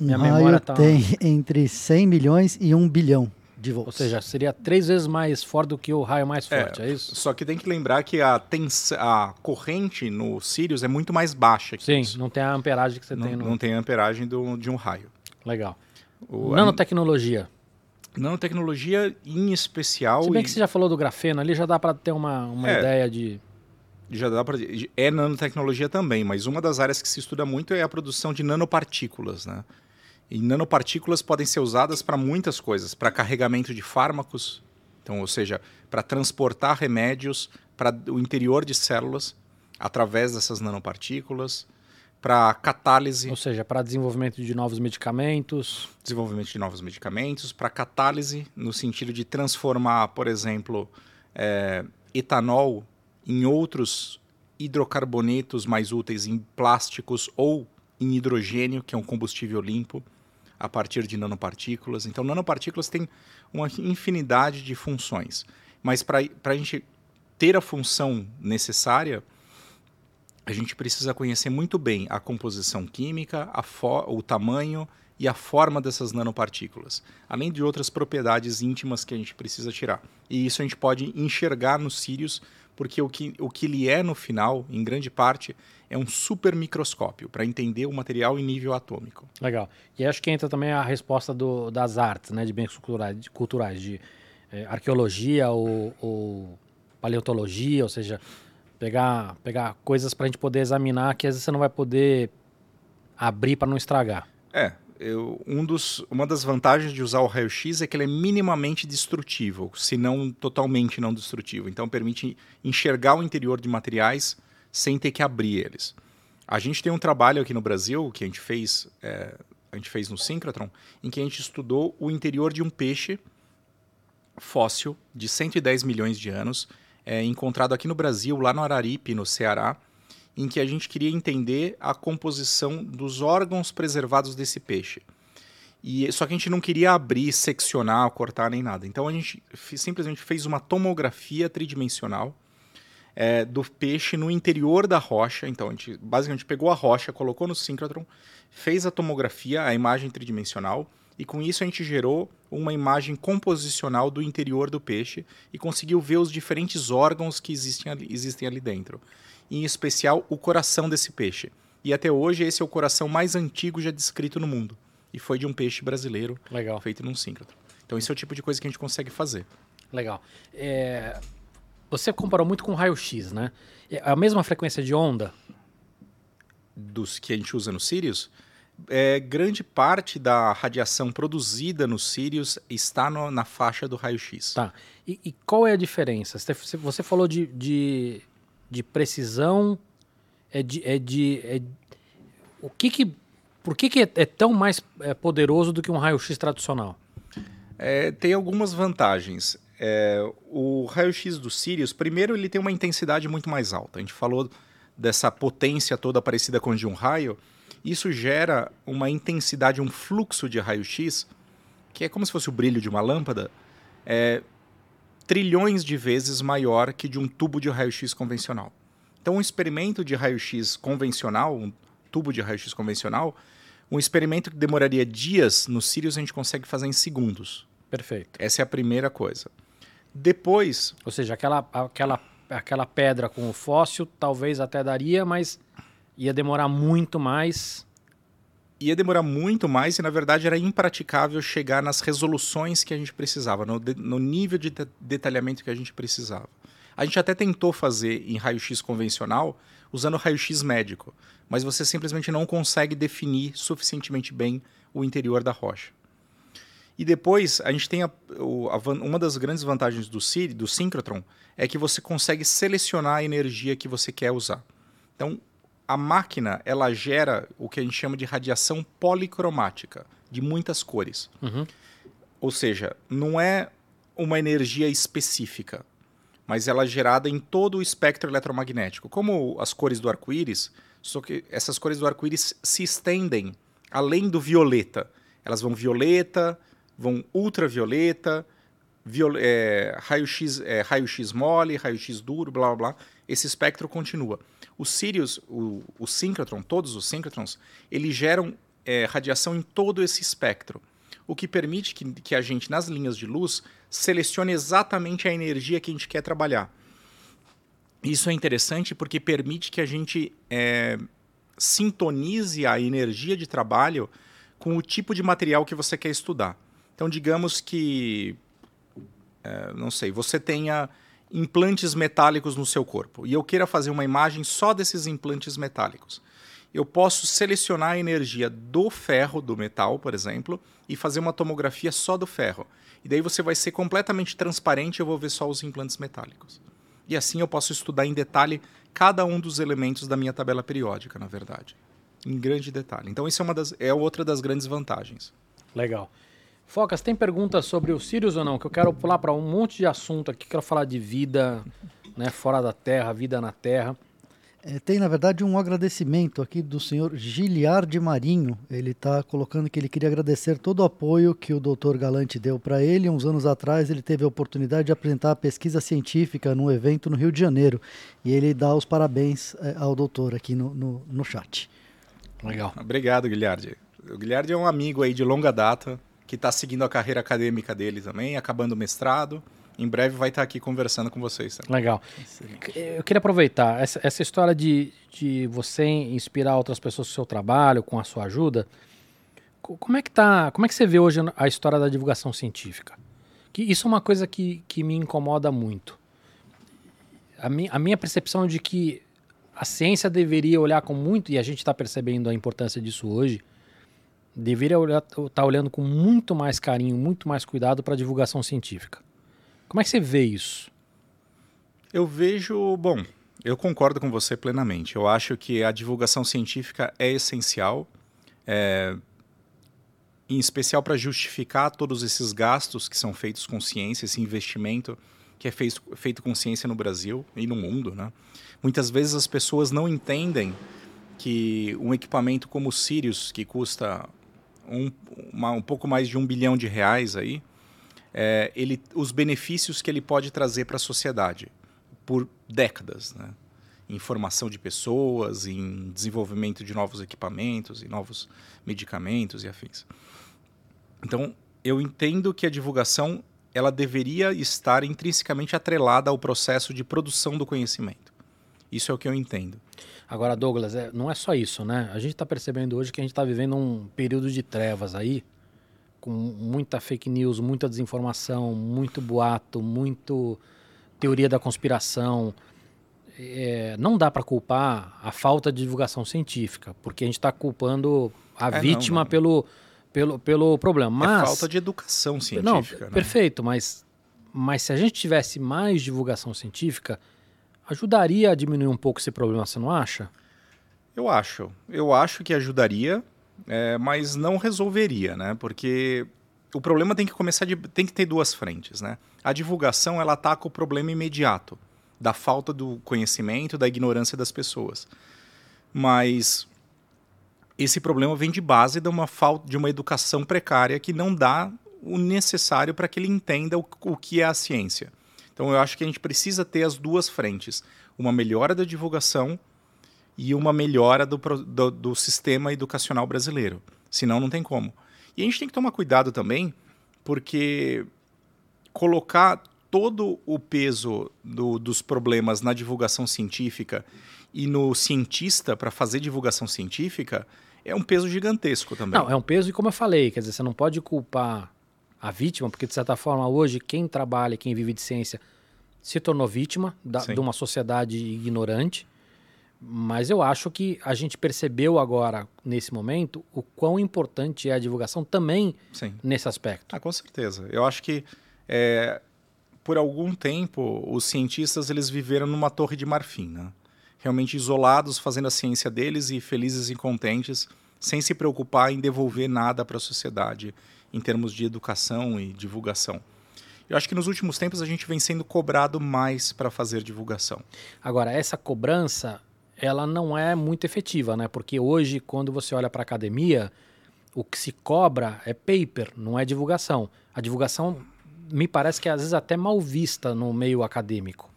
Um Minha raio memória tá- tem entre 100 milhões e 1 bilhão de volts. Ou seja, seria três vezes mais forte do que o raio mais forte, é, isso? Só que tem que lembrar que a, tens, a corrente no Sirius é muito mais baixa que Sim, isso. não tem a amperagem que você Não, tem no... não tem a amperagem do, de um raio. Legal. O, Nanotecnologia. nanotecnologia, em especial, Se bem e que você já falou do grafeno ali, já dá para ter uma, uma É. ideia de... já dá dizer- é nanotecnologia também, mas uma das áreas que se estuda muito é a produção de nanopartículas, né? E nanopartículas podem ser usadas para muitas coisas, para carregamento de fármacos, então, ou seja, para transportar remédios para o interior de células através dessas nanopartículas, para catálise, Ou seja, para desenvolvimento de novos medicamentos. desenvolvimento de novos medicamentos, para catálise, no sentido de transformar, por exemplo, é, etanol em outros hidrocarbonetos mais úteis em plásticos ou em hidrogênio, que é um combustível limpo, a partir de nanopartículas. Então, nanopartículas têm uma infinidade de funções. Mas para a gente ter a função necessária, a gente precisa conhecer muito bem a composição química, a o tamanho e a forma dessas nanopartículas, além de outras propriedades íntimas que a gente precisa tirar. E isso a gente pode enxergar no Sirius, porque o que, o que ele é no final, em grande parte, é um super microscópio para entender o material em nível atômico. Legal. E acho que entra também a resposta do- das artes, né, de bens culturais, de, culturais, de eh, arqueologia ou, ou paleontologia, ou seja, pegar, pegar coisas para a gente poder examinar que às vezes você não vai poder abrir para não estragar. É, eu, um dos, uma das vantagens de usar o raio-x é que ele é minimamente destrutivo, se não totalmente não destrutivo. Então permite enxergar o interior de materiais sem ter que abrir eles. A gente tem um trabalho aqui no Brasil que a gente fez, é, a gente fez no Synchrotron, em que a gente estudou o interior de um peixe fóssil de 110 milhões de anos, é, encontrado aqui no Brasil, lá no Araripe, no Ceará, em que a gente queria entender a composição dos órgãos preservados desse peixe. E só que a gente não queria abrir, seccionar, cortar nem nada. Então a gente simplesmente fez uma tomografia tridimensional é, do peixe no interior da rocha. Então a gente basicamente pegou a rocha, colocou no síncrotron, fez a tomografia, a imagem tridimensional, e com isso a gente gerou uma imagem composicional do interior do peixe e conseguiu ver os diferentes órgãos que existem ali, existem ali dentro. Em especial o coração desse peixe. E até hoje esse é o coração mais antigo já descrito no mundo. E foi de um peixe brasileiro Legal. feito num síncrotron. Então, esse é o tipo de coisa que a gente consegue fazer. Legal. É, você comparou muito com raio-x, né? É a mesma frequência de onda? Dos que a gente usa no Sirius, é, grande parte da radiação produzida no Sirius está no, na faixa do raio-x. Tá. E, e, qual é a diferença? Você, você falou de, de, de, precisão, é de, é de é, o que que, por que, que é, é tão mais é, poderoso do que um raio-x tradicional? É, tem algumas vantagens. É, o raio-x do Sirius, primeiro, ele tem uma intensidade muito mais alta. A gente falou dessa potência toda parecida com a de um raio. Isso gera uma intensidade, um fluxo de raio-x, que é como se fosse o brilho de uma lâmpada, é, trilhões de vezes maior que de um tubo de raio-x convencional. Então, um experimento de raio-x convencional, um tubo de raio-x convencional, um experimento que demoraria dias no Sirius a gente consegue fazer em segundos. Perfeito. Essa é a primeira coisa. Depois. Ou seja, aquela, aquela, aquela pedra com o fóssil talvez até daria, mas ia demorar muito mais. Ia demorar muito mais e, na verdade, era impraticável chegar nas resoluções que a gente precisava, no, de, no nível de detalhamento que a gente precisava. A gente até tentou fazer em raio-x convencional usando raio-x médico, mas você simplesmente não consegue definir suficientemente bem o interior da rocha. E depois, a gente tem a, a, uma das grandes vantagens do, do síncrotron é que você consegue selecionar a energia que você quer usar. Então, a máquina ela gera o que a gente chama de radiação policromática, de muitas cores. Uhum. Ou seja, não é uma energia específica, mas ela é gerada em todo o espectro eletromagnético. Como as cores do arco-íris, só que essas cores do arco-íris se estendem além do violeta. Elas vão violeta, vão ultravioleta, viol é, raio-x é, raio mole, raio-x duro, blá blá blá. Esse espectro continua. Os Sirius, o, o síncrotron, todos os síncrotrons, eles geram é, radiação em todo esse espectro, o que permite que, que a gente, nas linhas de luz, selecione exatamente a energia que a gente quer trabalhar. Isso é interessante porque permite que a gente é, sintonize a energia de trabalho com o tipo de material que você quer estudar. Então, digamos que, é, não sei, você tenha implantes metálicos no seu corpo e eu queira fazer uma imagem só desses implantes metálicos. Eu posso selecionar a energia do ferro, do metal, por exemplo, e fazer uma tomografia só do ferro. E daí você vai ser completamente transparente eu vou ver só os implantes metálicos. E assim eu posso estudar em detalhe cada um dos elementos da minha tabela periódica, na verdade. Em grande detalhe. Então, isso é, uma das, é outra das grandes vantagens. Legal. Focas, tem perguntas sobre o Sirius ou não? Que eu quero pular para um monte de assunto aqui. Quero falar de vida né, fora da Terra, vida na Terra. É, tem, na verdade, um agradecimento aqui do senhor Giliardi Marinho. Ele está colocando que ele queria agradecer todo o apoio que o doutor Galante deu para ele. Uns anos atrás, ele teve a oportunidade de apresentar a pesquisa científica num evento no Rio de Janeiro. E ele dá os parabéns é, ao doutor aqui no, no, no chat. Legal. Obrigado, Guilherme. O Guilherme é um amigo aí de longa data, que está seguindo a carreira acadêmica dele também, acabando o mestrado. Em breve vai estar aqui conversando com vocês. Também. Legal. Excelente. Eu queria aproveitar essa, essa história de, de você inspirar outras pessoas com o seu trabalho, com a sua ajuda. Como é que tá? Como é que você vê hoje a história da divulgação científica? Que isso é uma coisa que, que me incomoda muito. A, mi, a minha percepção é de que a ciência deveria olhar com muito, e a gente está percebendo a importância disso hoje, deveria estar tá olhando com muito mais carinho, muito mais cuidado para a divulgação científica. Como é que você vê isso? Eu vejo, bom, eu concordo com você plenamente. Eu acho que a divulgação científica é essencial, é, em especial para justificar todos esses gastos que são feitos com ciência, esse investimento que é feito, feito com ciência no Brasil e no mundo. Né? Muitas vezes as pessoas não entendem que um equipamento como o Sirius, que custa um, uma, um pouco mais de um bilhão de reais aí, é, ele, os benefícios que ele pode trazer para a sociedade por décadas, né? em formação de pessoas, em desenvolvimento de novos equipamentos e novos medicamentos e afins. Então, eu entendo que a divulgação ela deveria estar intrinsecamente atrelada ao processo de produção do conhecimento. Isso é o que eu entendo. Agora, Douglas, é, não é só isso, né? A gente está percebendo hoje que a gente está vivendo um período de trevas aí, com muita fake news, muita desinformação, muito boato, muito teoria da conspiração. É, não dá para culpar a falta de divulgação científica, porque a gente está culpando a é, vítima não. Pelo, pelo, pelo problema. É mas, é falta de educação científica. Não, né? Perfeito, mas, mas se a gente tivesse mais divulgação científica, ajudaria a diminuir um pouco esse problema, você não acha? Eu acho. Eu acho que ajudaria, é, mas não resolveria, né? Porque o problema tem que começar de, tem que ter duas frentes, né? A divulgação ela ataca o problema imediato da falta do conhecimento, da ignorância das pessoas. Mas esse problema vem de base de uma falta de uma educação precária que não dá o necessário para que ele entenda o, o que é a ciência. Então eu acho que a gente precisa ter as duas frentes: uma melhora da divulgação e uma melhora do, do, do sistema educacional brasileiro. Senão, não tem como. E a gente tem que tomar cuidado também, porque colocar todo o peso do, dos problemas na divulgação científica e no cientista para fazer divulgação científica é um peso gigantesco também. Não, é um peso, e como eu falei, quer dizer, você não pode culpar a vítima, porque de certa forma hoje quem trabalha, quem vive de ciência, se tornou vítima da, de uma sociedade ignorante mas eu acho que a gente percebeu agora, nesse momento, o quão importante é a divulgação também Sim. nesse aspecto. Ah, com certeza. Eu acho que é, por algum tempo os cientistas eles viveram numa torre de marfim, né? realmente isolados, fazendo a ciência deles e felizes e contentes, sem se preocupar em devolver nada para a sociedade em termos de educação e divulgação. Eu acho que nos últimos tempos a gente vem sendo cobrado mais para fazer divulgação. Agora, essa cobrança ela não é muito efetiva, né? Porque hoje, quando você olha para a academia, o que se cobra é paper, não é divulgação. A divulgação me parece que é às vezes até mal vista no meio acadêmico.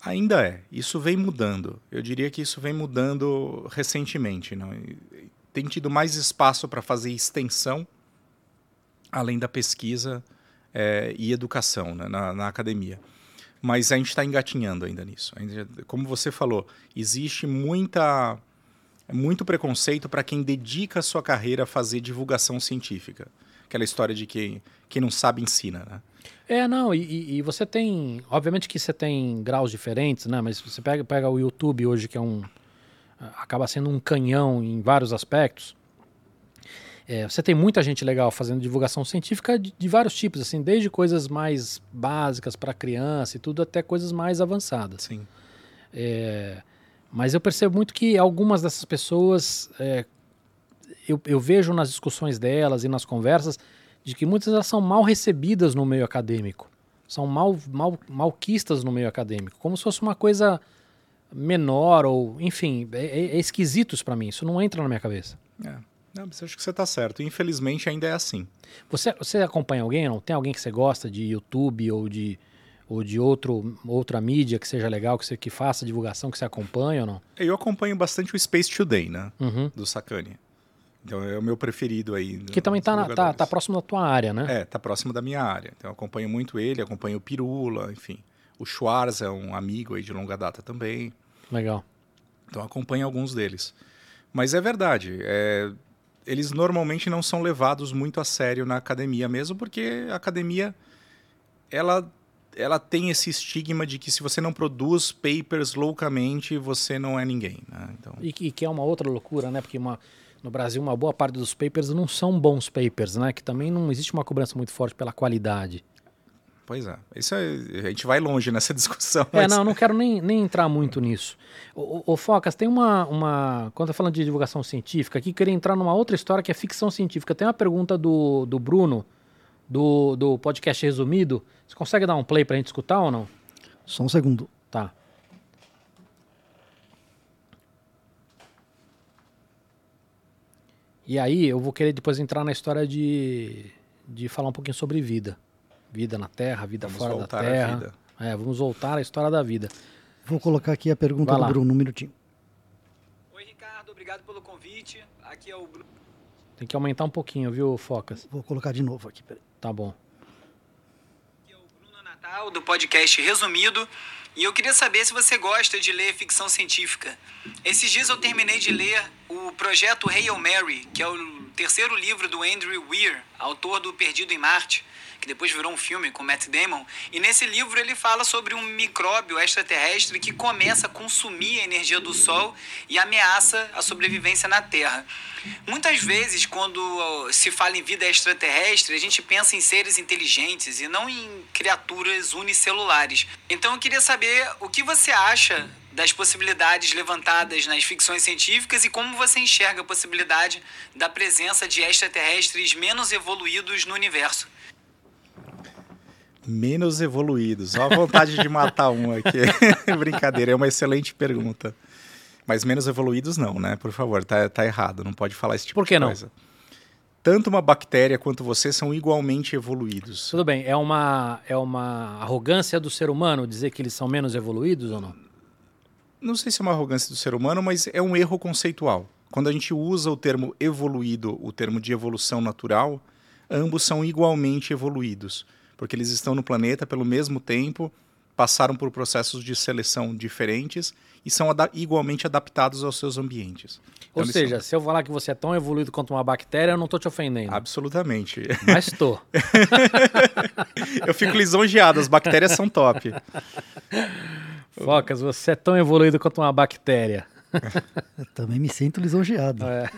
Ainda é. Isso vem mudando. Eu diria que isso vem mudando recentemente. Não? Tem tido mais espaço para fazer extensão, além da pesquisa é, e educação né, na, na academia mas a gente está engatinhando ainda nisso. Como você falou, existe muita, muito preconceito para quem dedica a sua carreira a fazer divulgação científica. Aquela história de que quem não sabe ensina, né? É, não, e, e, você tem. Obviamente que você tem graus diferentes, né? Mas você pega, pega o YouTube hoje, que é um. acaba sendo um canhão em vários aspectos. É, você tem muita gente legal fazendo divulgação científica de, de vários tipos, assim, desde coisas mais básicas para criança e tudo, até coisas mais avançadas. Sim. É, mas eu percebo muito que algumas dessas pessoas, é, eu, eu, vejo nas discussões delas e nas conversas, de que muitas delas são mal recebidas no meio acadêmico. São mal, mal, malquistas no meio acadêmico, como se fosse uma coisa menor ou, enfim, é, é, é esquisito isso para mim. Isso não entra na minha cabeça. É. Não, mas acho que você está certo. Infelizmente ainda é assim. Você, você acompanha alguém? Não tem alguém que você gosta de YouTube ou de ou de outro, outra mídia que seja legal, que você que faça divulgação, que você acompanha ou não? Eu acompanho bastante o Space Today, né? Uhum. Do Sacani. Então é o meu preferido aí. Que também está tá, tá próximo da tua área, né? É, tá próximo da minha área. Então eu acompanho muito ele, acompanho o Pirula, enfim. O Schwarz é um amigo aí de longa data também. Legal. Então acompanho alguns deles. Mas é verdade, é, eles normalmente não são levados muito a sério na academia mesmo, porque a academia ela ela tem esse estigma de que se você não produz papers loucamente, você não é ninguém. Né? Então... E, e, que é uma outra loucura, né? Porque uma, no Brasil uma boa parte dos papers não são bons papers, né? Que também não existe uma cobrança muito forte pela qualidade. Pois é. Isso é, a gente vai longe nessa discussão. É, mas... não, não quero nem, nem entrar muito nisso. O, o, Focas, tem uma, uma. Quando tá falando de divulgação científica, aqui queria entrar numa outra história que é ficção científica. Tem uma pergunta do, do Bruno, do, do podcast resumido. Você consegue dar um play pra gente escutar ou não? Só um segundo. Tá. E aí, eu vou querer depois entrar na história de, de falar um pouquinho sobre vida vida na Terra, vida vamos fora da Terra. É, vamos voltar à história da vida. Vou colocar aqui a pergunta Vai do lá. Bruno, um minutinho. Oi, Ricardo, obrigado pelo convite. Aqui é o Bruno. Tem que aumentar um pouquinho, viu, Focas? Vou colocar de novo aqui, peraí. Tá bom. Aqui é o Bruno Natal, do podcast Resumido. E eu queria saber se você gosta de ler ficção científica. Esses dias eu terminei de ler o projeto Hail Mary, que é o terceiro livro do Andrew Weir, autor do Perdido em Marte, que depois virou um filme com Matt Damon. E nesse livro ele fala sobre um micróbio extraterrestre que começa a consumir a energia do Sol e ameaça a sobrevivência na Terra. Muitas vezes, quando se fala em vida extraterrestre, a gente pensa em seres inteligentes e não em criaturas unicelulares. Então eu queria saber o que você acha das possibilidades levantadas nas ficções científicas e como você enxerga a possibilidade da presença de extraterrestres menos evoluídos no universo menos evoluídos. Olha a vontade de matar um aqui. Brincadeira, é uma excelente pergunta. Mas menos evoluídos não, né? Por favor, tá, tá errado, não pode falar esse tipo Por que de coisa. não? Tanto uma bactéria quanto você são igualmente evoluídos. Tudo bem, é uma, é uma arrogância do ser humano dizer que eles são menos evoluídos ou não? Não sei se é uma arrogância do ser humano, mas é um erro conceitual. Quando a gente usa o termo evoluído, o termo de evolução natural, ambos são igualmente evoluídos porque eles estão no planeta pelo mesmo tempo, passaram por processos de seleção diferentes e são ada igualmente adaptados aos seus ambientes. Ou então, seja, são... se eu falar que você é tão evoluído quanto uma bactéria, eu não estou te ofendendo. Absolutamente. Mas estou. eu fico lisonjeado, as bactérias são top. Focas, você é tão evoluído quanto uma bactéria. Eu também me sinto lisonjeado. É.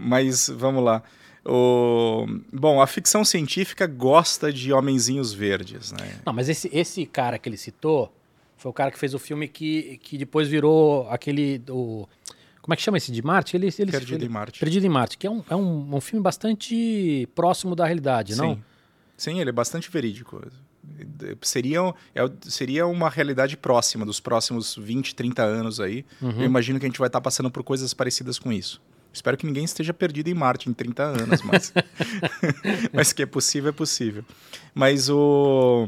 mas vamos lá. O... Bom, a ficção científica gosta de homenzinhos verdes, né? Não, mas esse, esse cara que ele citou foi o cara que fez o filme que, que depois virou aquele. O, como é que chama esse de Marte? Ele, ele, Perdido ele, em Marte. Perdido em Marte, que é um, é um, um filme bastante próximo da realidade, Sim. não? Sim, ele é bastante verídico. Seria, é, seria uma realidade próxima, dos próximos 20, 30 anos aí. Uhum. Eu imagino que a gente vai estar passando por coisas parecidas com isso. Espero que ninguém esteja perdido em Marte em 30 anos, mas, mas que é possível, é possível. Mas o.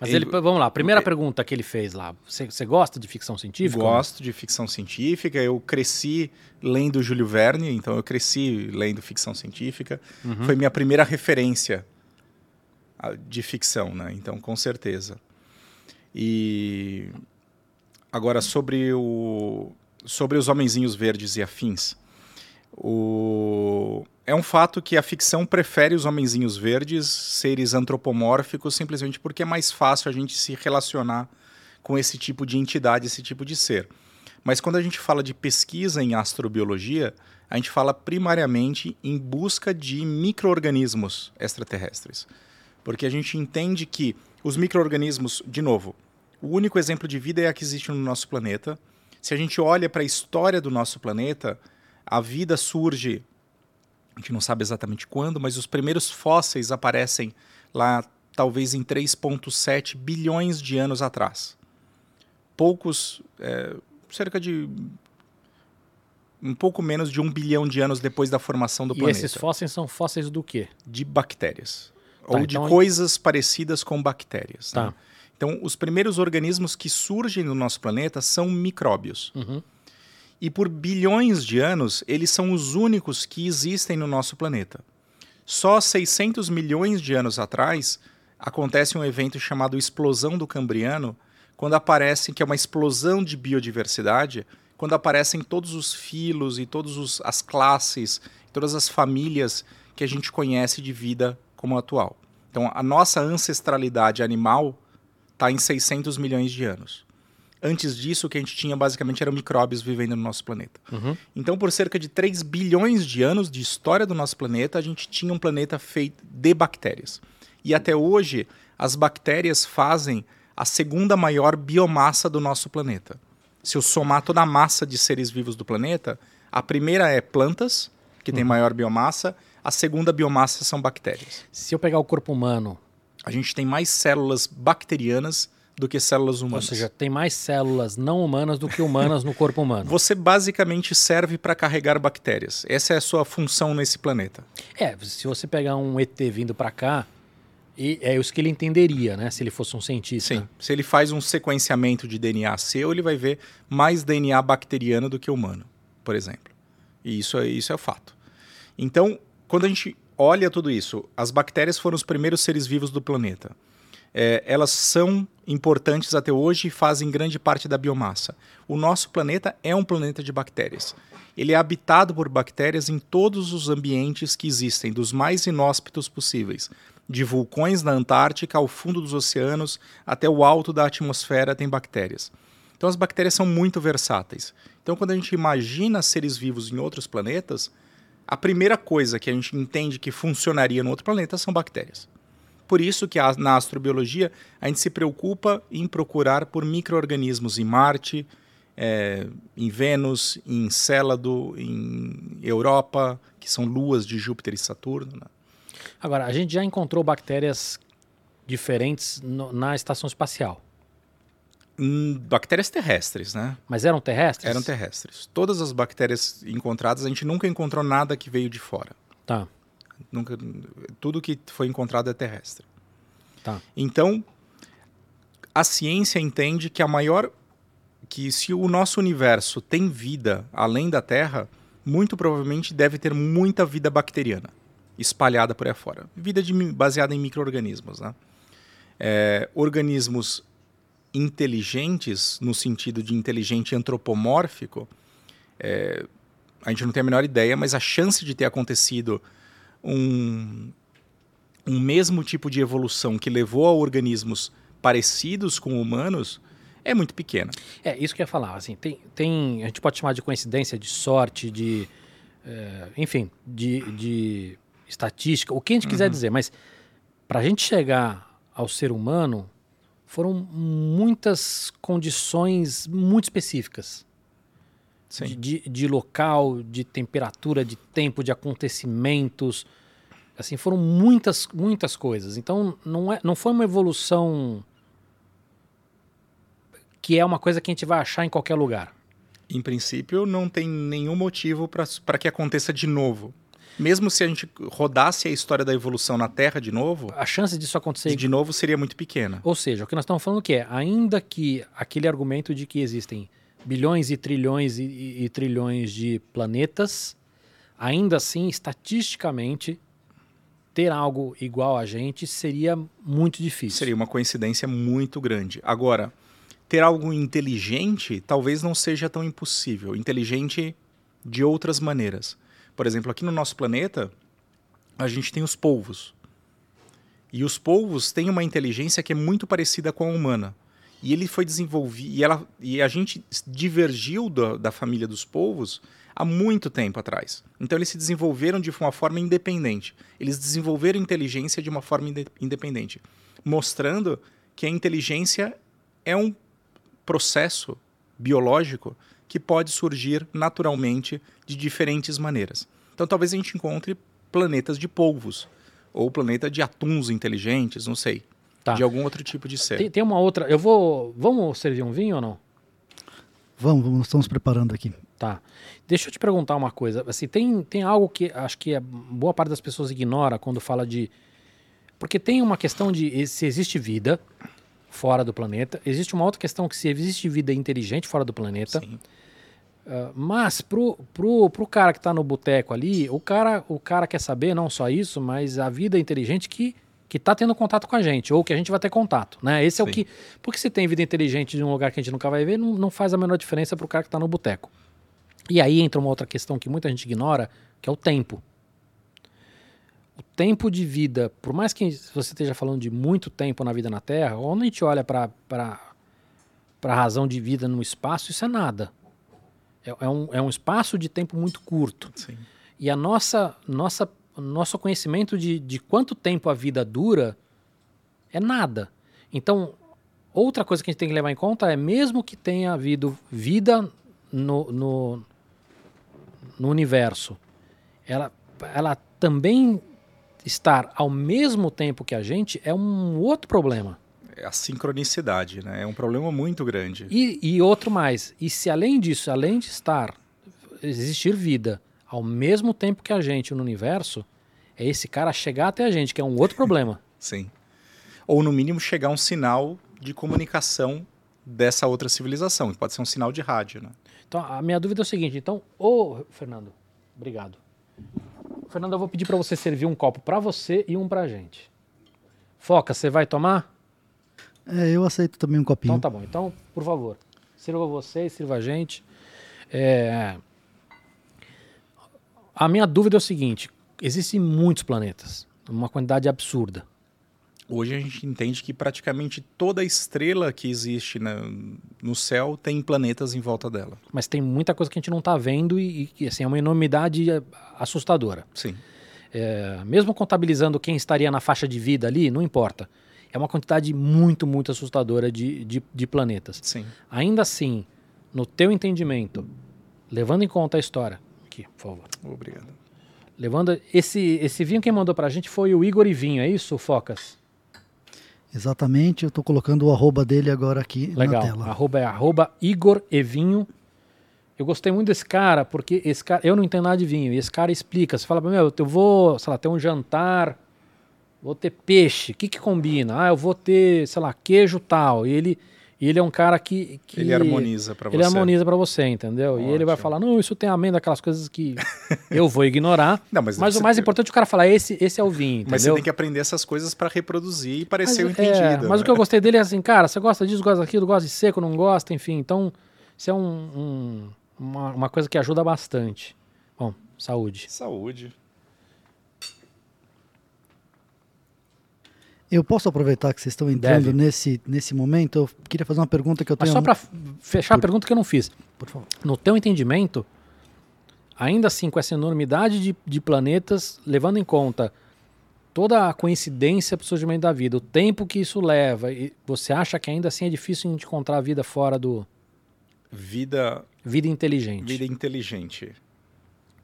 Mas ele, vamos lá, primeira é, pergunta que ele fez lá. Você, você gosta de ficção científica? Gosto de ficção científica. Eu cresci lendo Júlio Verne, então eu cresci lendo ficção científica. Uhum. Foi minha primeira referência de ficção, né? Então, com certeza. E agora sobre o sobre os homenzinhos verdes e afins. O... É um fato que a ficção prefere os homenzinhos verdes, seres antropomórficos, simplesmente porque é mais fácil a gente se relacionar com esse tipo de entidade, esse tipo de ser. Mas quando a gente fala de pesquisa em astrobiologia, a gente fala primariamente em busca de micro-organismos extraterrestres. Porque a gente entende que os micro-organismos, de novo, o único exemplo de vida é a que existe no nosso planeta se a gente olha para a história do nosso planeta, a vida surge, a gente não sabe exatamente quando, mas os primeiros fósseis aparecem lá talvez em 3,7 bilhões de anos atrás. Poucos, é, cerca de um pouco menos de um bilhão de anos depois da formação do e planeta. E esses fósseis são fósseis do quê? De bactérias. Tá, ou então... de coisas parecidas com bactérias. Tá. Né? Então, os primeiros organismos que surgem no nosso planeta são micróbios. Uhum. E por bilhões de anos, eles são os únicos que existem no nosso planeta. Só 600 milhões de anos atrás, acontece um evento chamado Explosão do Cambriano, quando aparece, que é uma explosão de biodiversidade, quando aparecem todos os filos e todas as classes, todas as famílias que a gente conhece de vida como atual. Então, a nossa ancestralidade animal está em 600 milhões de anos. Antes disso, o que a gente tinha basicamente eram micróbios vivendo no nosso planeta. Uhum. Então, por cerca de 3 bilhões de anos de história do nosso planeta, a gente tinha um planeta feito de bactérias. E até hoje, as bactérias fazem a segunda maior biomassa do nosso planeta. Se eu somar toda a massa de seres vivos do planeta, a primeira é plantas, que uhum. tem maior biomassa, a segunda biomassa são bactérias. Se eu pegar o corpo humano a gente tem mais células bacterianas do que células humanas. Ou seja, tem mais células não humanas do que humanas no corpo humano. Você basicamente serve para carregar bactérias. Essa é a sua função nesse planeta. É, se você pegar um ET vindo para cá, e é isso que ele entenderia, né? Se ele fosse um cientista. Sim. Se ele faz um sequenciamento de DNA seu, ele vai ver mais DNA bacteriano do que humano, por exemplo. E isso é, isso é o fato. Então, quando a gente olha tudo isso, as bactérias foram os primeiros seres vivos do planeta. é, elas são importantes até hoje e fazem grande parte da biomassa. O nosso planeta é um planeta de bactérias. Ele é habitado por bactérias em todos os ambientes que existem, dos mais inóspitos possíveis. De vulcões na Antártica ao fundo dos oceanos até o alto da atmosfera tem bactérias. Então as bactérias são muito versáteis. Então quando a gente imagina seres vivos em outros planetas, a primeira coisa que a gente entende que funcionaria no outro planeta são bactérias. Por isso que na astrobiologia a gente se preocupa em procurar por micro-organismos em Marte, é, em Vênus, em Célado, em Europa, que são luas de Júpiter e Saturno. Né? Agora, a gente já encontrou bactérias diferentes no, na estação espacial. Hum, bactérias terrestres, né? Mas eram terrestres? Eram terrestres. Todas as bactérias encontradas, a gente nunca encontrou nada que veio de fora. Tá. Nunca, tudo que foi encontrado é terrestre. Tá. Então, a ciência entende que a maior que se o nosso universo tem vida além da Terra, muito provavelmente deve ter muita vida bacteriana espalhada por aí fora. Vida de, baseada em micro-organismos. Né? É, organismos inteligentes, no sentido de inteligente antropomórfico, é, a gente não tem a menor ideia, mas a chance de ter acontecido um, um mesmo tipo de evolução que levou a organismos parecidos com humanos é muito pequena. É, isso que eu ia falar. Assim, tem, tem, a gente pode chamar de coincidência, de sorte, de. É, enfim, de, de estatística, o que a gente quiser uhum. dizer, mas para a gente chegar ao ser humano, foram muitas condições muito específicas. De, de, de, local, de temperatura, de tempo, de acontecimentos. Assim, foram muitas, muitas coisas. Então, não, é, não foi uma evolução que é uma coisa que a gente vai achar em qualquer lugar. Em princípio, não tem nenhum motivo para que aconteça de novo. Mesmo se a gente rodasse a história da evolução na Terra de novo, a chance disso acontecer de novo seria muito pequena. Ou seja, o que nós estamos falando que é, ainda que aquele argumento de que existem bilhões e trilhões e, e, e trilhões de planetas, ainda assim, estatisticamente, ter algo igual a gente seria muito difícil. Seria uma coincidência muito grande. Agora, ter algo inteligente talvez não seja tão impossível. Inteligente de outras maneiras. Por exemplo, aqui no nosso planeta, a gente tem os polvos. E os polvos têm uma inteligência que é muito parecida com a humana. E ele foi desenvolvido. E, ela, e a gente divergiu da, da família dos polvos há muito tempo atrás. Então eles se desenvolveram de uma forma independente. Eles desenvolveram inteligência de uma forma independente, mostrando que a inteligência é um processo biológico que pode surgir naturalmente de diferentes maneiras. Então talvez a gente encontre planetas de polvos ou planeta de atuns inteligentes, não sei. Tá. De algum outro tipo de ser. Tem, tem, uma outra. Eu vou. Vamos servir um vinho ou não? Vamos, vamos, estamos preparando aqui. Tá. Deixa eu te perguntar uma coisa. Assim, tem, tem algo que acho que a boa parte das pessoas ignora quando fala de. Porque tem uma questão de se existe vida fora do planeta. Existe uma outra questão que se existe vida inteligente fora do planeta. Sim. Uh, mas pro, pro, pro cara que está no boteco ali, o cara, o cara quer saber não só isso, mas a vida inteligente que que está tendo contato com a gente, ou que a gente vai ter contato, né? Esse Sim. é o que... Porque se tem vida inteligente de um lugar que a gente nunca vai ver, não, não faz a menor diferença para o cara que está no boteco. E aí entra uma outra questão que muita gente ignora, que é o tempo. O tempo de vida, por mais que você esteja falando de muito tempo na vida na Terra, quando a gente olha para a razão de vida no espaço, isso é nada. É, é, um, é um espaço de tempo muito curto. Sim. E a nossa, nossa, nosso conhecimento de, de quanto tempo a vida dura é nada. Então, outra coisa que a gente tem que levar em conta é, mesmo que tenha havido vida no, no, no universo, ela, ela também estar ao mesmo tempo que a gente é um outro problema. É a sincronicidade, né? É um problema muito grande. E, e outro mais. E se além disso, além de estar, existir vida ao mesmo tempo que a gente no universo, é esse cara chegar até a gente, que é um outro problema. Sim. Ou no mínimo chegar um sinal de comunicação dessa outra civilização, que pode ser um sinal de rádio, né? Então, a minha dúvida é o seguinte, então, ô, Fernando, obrigado. Fernando, eu vou pedir para você servir um copo para você e um para a gente. Foca, você vai tomar? É, eu aceito também um copinho. Então tá bom. Então, por favor, sirva você, sirva a gente. É... A minha dúvida é o seguinte: existem muitos planetas, uma quantidade absurda. Hoje a gente entende que praticamente toda estrela que existe na, no céu tem planetas em volta dela. Mas tem muita coisa que a gente não está vendo e, e assim, é uma enormidade assustadora. Sim. É, mesmo contabilizando quem estaria na faixa de vida ali, não importa. É uma quantidade muito, muito assustadora de, de, de planetas. Sim. Ainda assim, no teu entendimento, levando em conta a história, aqui, por favor. Obrigado. Levando esse esse vinho quem mandou pra gente foi o Igor Ivinho, é isso, Focas? Exatamente, eu estou colocando o arroba dele agora aqui Legal. na tela. Arroba é arroba Igor Evinho. Eu gostei muito desse cara, porque esse cara, eu não entendo nada de vinho, e esse cara explica, você fala pra mim, eu vou, sei lá, ter um jantar, vou ter peixe, o que que combina? Ah, eu vou ter, sei lá, queijo tal, e ele, e ele é um cara que... que Ele harmoniza para você. Ele harmoniza pra você, entendeu? E ele vai Ótimo. falar, não, isso tem amêndoa, aquelas coisas que eu vou ignorar, Não, mas mas o mais importante é o cara falar, esse, esse é o vinho, entendeu? Mas você tem que aprender essas coisas para reproduzir e parecer o Mas, é, entendido. mas né? o que eu gostei dele é assim, cara, você gosta disso, gosta daquilo, gosta de seco, não gosta, enfim. Então, isso é um, um- uma, uma coisa que ajuda bastante. Bom, saúde. Saúde. Eu posso aproveitar que vocês estão entrando Deve. nesse, nesse momento? Eu queria fazer uma pergunta que eu Mas tenho. só para fechar a pergunta que eu não fiz. Por favor. No teu entendimento, ainda assim, com essa enormidade de, de planetas, levando em conta toda a coincidência para o surgimento da vida, o tempo que isso leva, e você acha que ainda assim é difícil a gente encontrar vida fora do. Vida, Vida inteligente? vida inteligente.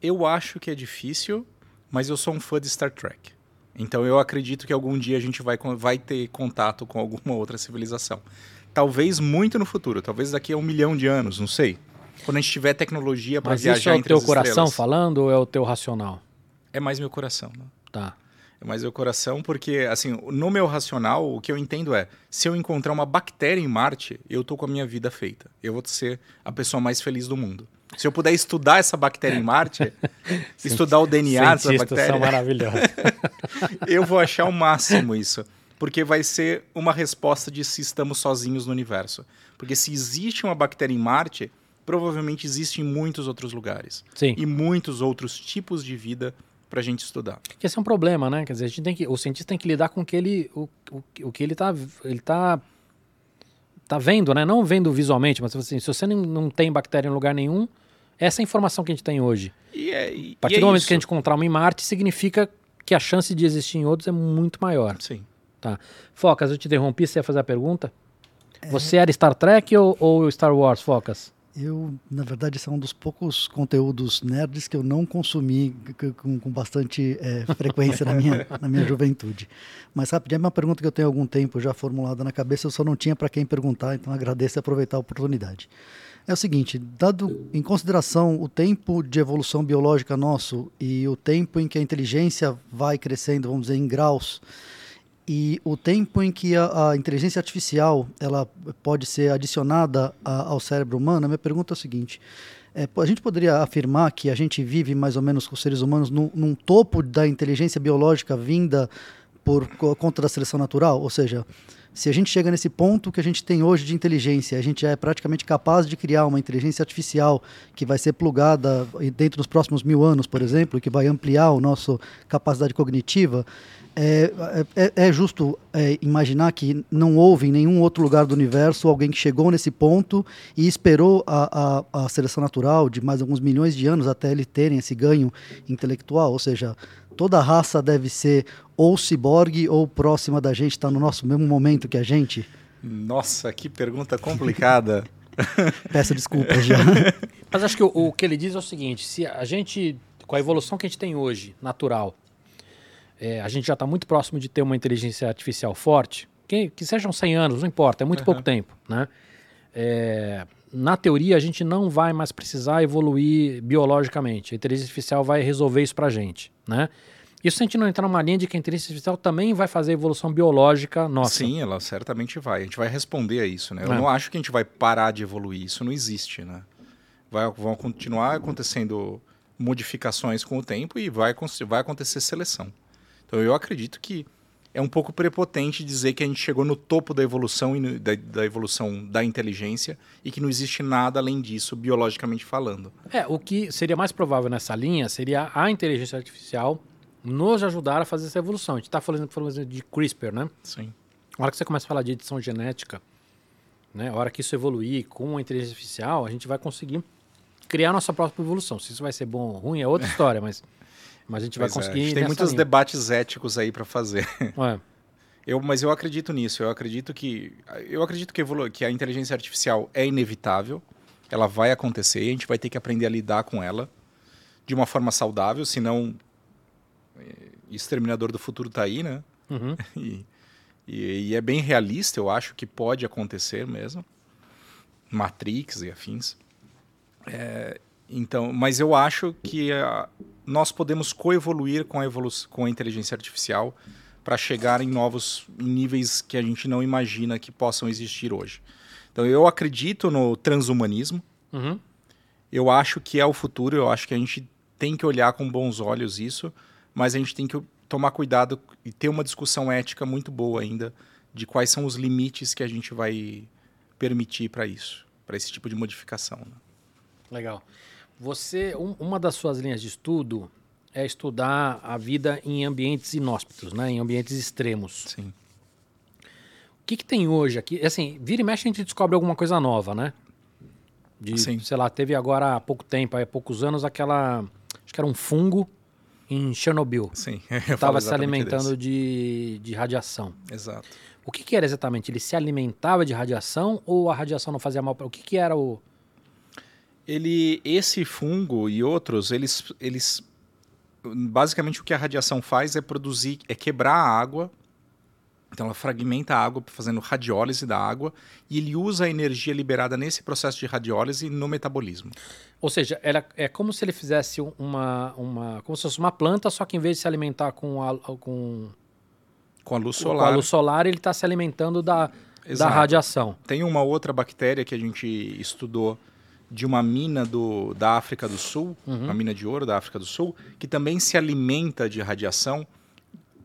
Eu acho que é difícil, mas eu sou um fã de Star Trek. Então eu acredito que algum dia a gente vai, vai ter contato com alguma outra civilização. Talvez muito no futuro, talvez daqui a um milhão de anos, não sei. Quando a gente tiver tecnologia para Mas viajar isso é o teu coração estrelas. falando ou é o teu racional? É mais meu coração, né? Tá. É mais meu coração, porque, assim, no meu racional, o que eu entendo é: se eu encontrar uma bactéria em Marte, eu tô com a minha vida feita. Eu vou ser a pessoa mais feliz do mundo. Se eu puder estudar essa bactéria em Marte, estudar o DNA dessa bactéria, são maravilhosos. eu vou achar o máximo isso. Porque vai ser uma resposta de se estamos sozinhos no universo. Porque se existe uma bactéria em Marte, provavelmente existe em muitos outros lugares. Sim. E muitos outros tipos de vida pra gente estudar. Que esse é um problema, né? Quer dizer, a gente tem que, o cientista tem que lidar com o que ele, o, o, o que ele tá, ele tá, tá vendo, né? Não vendo visualmente, mas assim, se você não, não tem bactéria em lugar nenhum, essa é a informação que a gente tem hoje. E é, e, A partir e é do momento isso. que a gente encontrar uma em Marte, significa que a chance de existir em outros é muito maior. Sim. Tá. Focas, eu te interrompi, você ia fazer a pergunta? Você era Star Trek ou, ou Star Wars, Focas? Eu, na verdade, esse é um dos poucos conteúdos nerds que eu não consumi com, com bastante eh, frequência na minha, na minha juventude. Mas, rapidinho, é uma pergunta que eu tenho há algum tempo já formulada na cabeça, eu só não tinha para quem perguntar, então agradeço e aproveitar a oportunidade. É o seguinte, dado em consideração o tempo de evolução biológica nosso e o tempo em que a inteligência vai crescendo, vamos dizer, em graus, e o tempo em que a, a inteligência artificial ela pode ser adicionada a- ao cérebro humano, a minha pergunta é o seguinte: é, a gente poderia afirmar que a gente vive mais ou menos com os seres humanos num, num topo da inteligência biológica vinda por co- conta da seleção natural? Ou seja, se a gente chega nesse ponto que a gente tem hoje de inteligência, a gente é praticamente capaz de criar uma inteligência artificial que vai ser plugada dentro dos próximos mil anos, por exemplo, que vai ampliar a nossa capacidade cognitiva, é, é, é justo é, imaginar que não houve em nenhum outro lugar do universo alguém que chegou nesse ponto e esperou a, a, a seleção natural de mais alguns milhões de anos até ele terem esse ganho intelectual, ou seja, toda raça deve ser ou ciborgue ou próxima da gente, está no nosso mesmo momento que a gente? Nossa, que pergunta complicada. Peço desculpas já. Mas acho que o, o que ele diz é o seguinte: se a gente, com a evolução que a gente tem hoje, natural, é, a gente já está muito próximo de ter uma inteligência artificial forte, que, que sejam 100 anos, não importa, é muito pouco tempo, né? É, na teoria, a gente não vai mais precisar evoluir biologicamente. A inteligência artificial vai resolver isso para a gente, né? Isso se a gente não entrar numa linha de que a inteligência artificial também vai fazer a evolução biológica nossa. Sim, ela certamente vai. A gente vai responder a isso, né? Eu É. não acho que a gente vai parar de evoluir. Isso não existe, né? Vai, vão continuar acontecendo modificações com o tempo e vai, vai acontecer seleção. Então eu acredito que é um pouco prepotente dizer que a gente chegou no topo da evolução e da, da, evolução da inteligência e que não existe nada além disso, biologicamente falando. É, o que seria mais provável nessa linha seria a inteligência artificial nos ajudar a fazer essa evolução. A gente está falando, falando de CRISPR, né? Sim. A hora que você começa a falar de edição genética, né? A hora que isso evoluir com a inteligência artificial, a gente vai conseguir criar nossa própria evolução. Se isso vai ser bom ou ruim é outra história, mas mas a gente pois vai conseguir. É. tem muitos linha. debates éticos aí para fazer. É. Eu, mas eu acredito nisso. Eu acredito que eu acredito que, evolu que a inteligência artificial é inevitável. Ela vai acontecer. A gente vai ter que aprender a lidar com ela de uma forma saudável, senão eh, exterminador do futuro está aí, né? Uhum. E, e, e, é bem realista. Eu acho que pode acontecer mesmo. Matrix e afins. É, então, mas eu acho que a, nós podemos coevoluir com a, com a inteligência artificial para chegar em novos níveis que a gente não imagina que possam existir hoje. Então, eu acredito no transhumanismo. Uhum. Eu acho que é o futuro. Eu acho que a gente tem que olhar com bons olhos isso, mas a gente tem que tomar cuidado e ter uma discussão ética muito boa ainda de quais são os limites que a gente vai permitir para isso, para esse tipo de modificação. Né? Legal. Você, um, uma das suas linhas de estudo é estudar a vida em ambientes inóspitos, né? Em ambientes extremos. Sim. O que, que tem hoje aqui? Assim, vira e mexe a gente descobre alguma coisa nova, né? De, Sim. sei lá, teve agora há pouco tempo, há poucos anos, aquela. Acho que era um fungo em Chernobyl. Sim. Estava se alimentando de, de radiação. Exato. O que, que, era exatamente? Ele se alimentava de radiação ou a radiação não fazia mal para O que, que era o ele, esse fungo e outros, eles, eles basicamente o que a radiação faz é produzir, é quebrar a água. Então ela fragmenta a água fazendo radiólise da água e ele usa a energia liberada nesse processo de radiólise no metabolismo. Ou seja, era, é como se ele fizesse uma, uma como se fosse uma planta, só que em vez de se alimentar com a, com, com a luz solar, com a luz solar ele está se alimentando da, da radiação. Tem uma outra bactéria que a gente estudou de uma mina do, da África do Sul, uhum. uma mina de ouro da África do Sul, que também se alimenta de radiação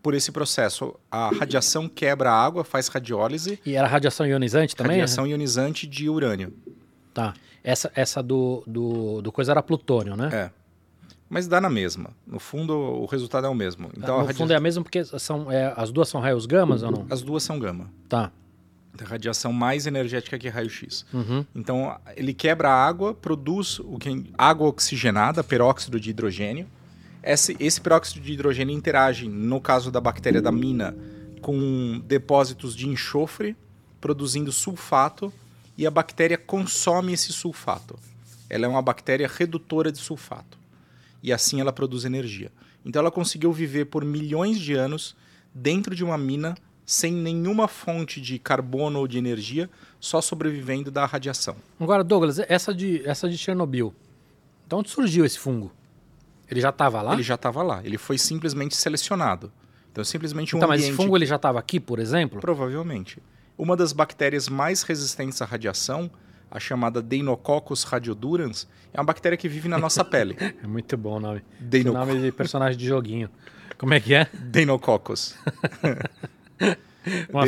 por esse processo. A radiação quebra a água, faz radiólise. E era radiação ionizante também? Radiação ionizante de urânio. Tá. Essa, essa do, do, do coisa era plutônio, né? É. Mas dá na mesma. No fundo, o resultado é o mesmo. Então, no fundo é a mesma porque são, é, as duas são raios gamas ou não? As duas são gama. Tá radiação mais energética que raio-x. Uhum. Então, ele quebra a água, produz o que água oxigenada, peróxido de hidrogênio. Esse, esse peróxido de hidrogênio interage, no caso da bactéria da mina, com depósitos de enxofre, produzindo sulfato, e a bactéria consome esse sulfato. Ela é uma bactéria redutora de sulfato. E assim ela produz energia. Então ela conseguiu viver por milhões de anos dentro de uma mina sem nenhuma fonte de carbono ou de energia, só sobrevivendo da radiação. Agora, Douglas, essa de, essa de Chernobyl, de onde surgiu esse fungo? Ele já estava lá? Ele já estava lá. Ele foi simplesmente selecionado. Então, simplesmente um então, ambiente... mas esse fungo ele já estava aqui, por exemplo? Provavelmente. Uma das bactérias mais resistentes à radiação, a chamada Deinococcus radiodurans, é uma bactéria que vive na nossa pele. É muito bom o nome. Deinoc... nome de personagem de joguinho. Como é que é? Deinococcus. Uma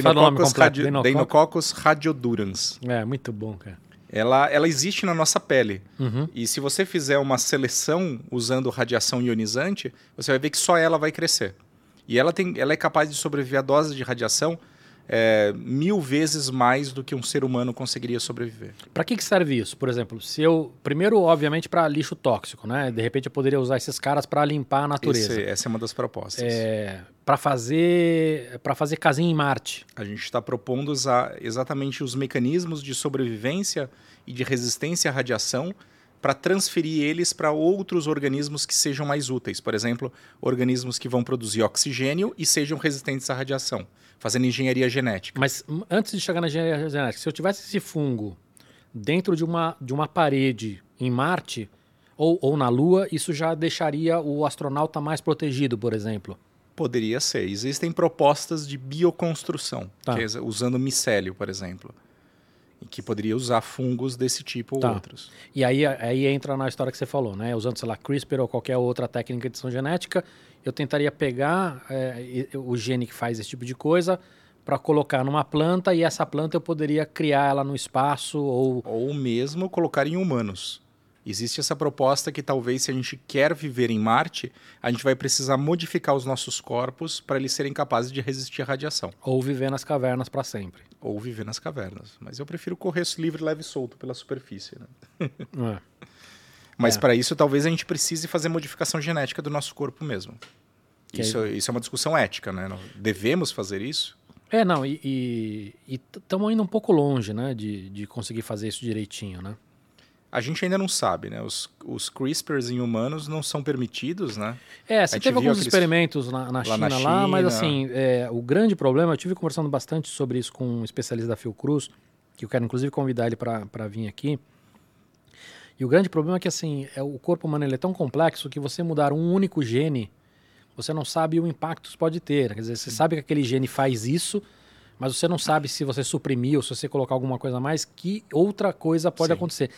Deinococcus radiodurans. É, muito bom, cara. Ela, ela existe na nossa pele. Uhum. E se você fizer uma seleção usando radiação ionizante, você vai ver que só ela vai crescer. E ela, tem, ela é capaz de sobreviver a doses de radiação é, mil vezes mais do que um ser humano conseguiria sobreviver. Para que, que serve isso? Por exemplo, se eu. Primeiro, obviamente, para lixo tóxico, né? De repente eu poderia usar esses caras para limpar a natureza. Esse, essa é uma das propostas. É, para fazer para fazer casinha em Marte. A gente está propondo usar exatamente os mecanismos de sobrevivência e de resistência à radiação para transferir eles para outros organismos que sejam mais úteis. Por exemplo, organismos que vão produzir oxigênio e sejam resistentes à radiação, fazendo engenharia genética. Mas antes de chegar na engenharia genética, se eu tivesse esse fungo dentro de uma, de uma parede em Marte ou, ou na Lua, isso já deixaria o astronauta mais protegido, por exemplo? Poderia ser. Existem propostas de bioconstrução, tá. é usando micélio, por exemplo que poderia usar fungos desse tipo Tá. ou outros. E aí, aí entra na história que você falou, né? Usando, sei lá, CRISPR ou qualquer outra técnica de edição genética, eu tentaria pegar é, o gene que faz esse tipo de coisa para colocar numa planta e essa planta eu poderia criar ela no espaço ou Ou mesmo colocar em humanos. Existe essa proposta que talvez se a gente quer viver em Marte, a gente vai precisar modificar os nossos corpos para eles serem capazes de resistir à radiação. ou viver nas cavernas para sempre. Ou viver nas cavernas. Mas eu prefiro correr livre, leve e solto pela superfície. Né? É. Mas É. para isso talvez a gente precise fazer modificação genética do nosso corpo mesmo. Que Isso, isso é uma discussão ética, né? Nós Devemos fazer isso? É, não, e estamos indo um pouco longe, né, de, de conseguir fazer isso direitinho, né? A gente ainda não sabe, né? Os, os CRISPRs em humanos não são permitidos, né? É, você teve alguns experimentos na, na China na lá, mas China. assim, é, o grande problema, eu tive conversando bastante sobre isso com um especialista da Fiocruz, que eu quero inclusive convidar ele para vir aqui. E o grande problema é que assim, é, o corpo humano é tão complexo que você mudar um único gene, você não sabe o impacto que pode ter. Quer dizer, você sabe que aquele gene faz isso, mas você não sabe se você suprimir ou se você colocar alguma coisa a mais, que outra coisa pode Sim. acontecer.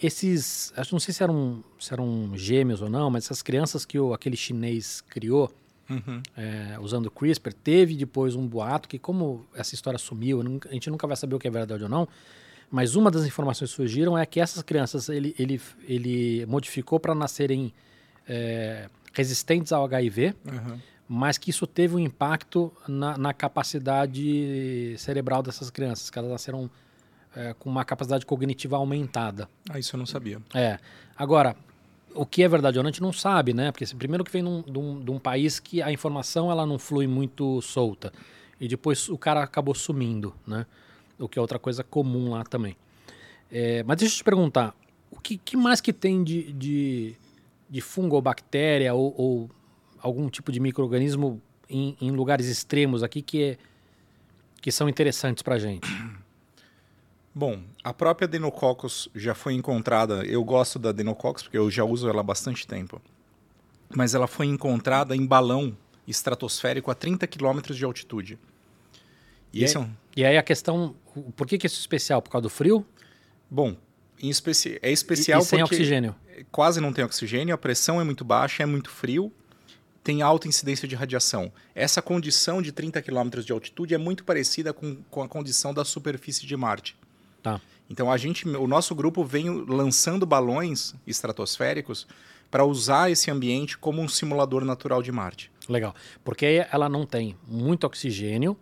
Esses, acho não sei se eram, se eram gêmeos ou não, mas essas crianças que o, aquele chinês criou, Uhum. é, usando CRISPR, teve depois um boato que, como essa história sumiu, a gente nunca vai saber o que é verdade ou não, mas uma das informações que surgiram é que essas crianças ele, ele, ele modificou para nascerem é, resistentes ao HIV, Uhum. mas que isso teve um impacto na, na capacidade cerebral dessas crianças, que elas nasceram é, com uma capacidade cognitiva aumentada. Ah, isso eu não sabia. É. Agora, o que é verdade ou não, a gente não sabe, né? Porque assim, primeiro que vem num- de um, de um país que a informação ela não flui muito solta. E depois o cara acabou sumindo, né? O que é outra coisa comum lá também. É, mas deixa eu te perguntar, o que, que mais que tem de, de, de fungo ou bactéria ou, ou algum tipo de micro-organismo em, em lugares extremos aqui que, é, que são interessantes pra gente? Bom, a própria Adenococcus já foi encontrada. Eu gosto da Adenococcus porque eu já uso ela há bastante tempo. Mas ela foi encontrada em balão estratosférico a 30 quilômetros de altitude. E E é aí- um... E aí a questão, por que, que isso é especial? Por causa do frio? Bom, especi... é E- especial e, sem porque oxigênio? quase não tem oxigênio, a pressão é muito baixa, é muito frio, tem alta incidência de radiação. Essa condição de 30 quilômetros de altitude é muito parecida com, com a condição da superfície de Marte. Tá. Então a gente, o nosso grupo vem lançando balões estratosféricos para usar esse ambiente como um simulador natural de Marte. Legal. Porque ela não tem muito oxigênio,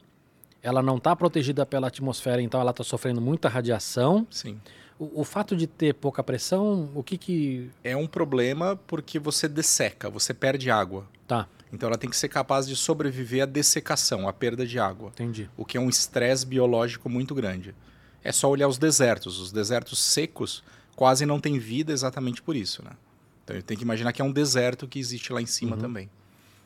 ela não está protegida pela atmosfera, então ela está sofrendo muita radiação. Sim. O, o fato de ter pouca pressão, o que que... É um problema porque você desseca, você perde água. Tá, Então ela tem que ser capaz de sobreviver à dessecação, à perda de água. entendi. o que é um estresse biológico muito grande. É só olhar os desertos. Os desertos secos quase não têm vida exatamente por isso, né? Então tem que imaginar que é um deserto que existe lá em cima também.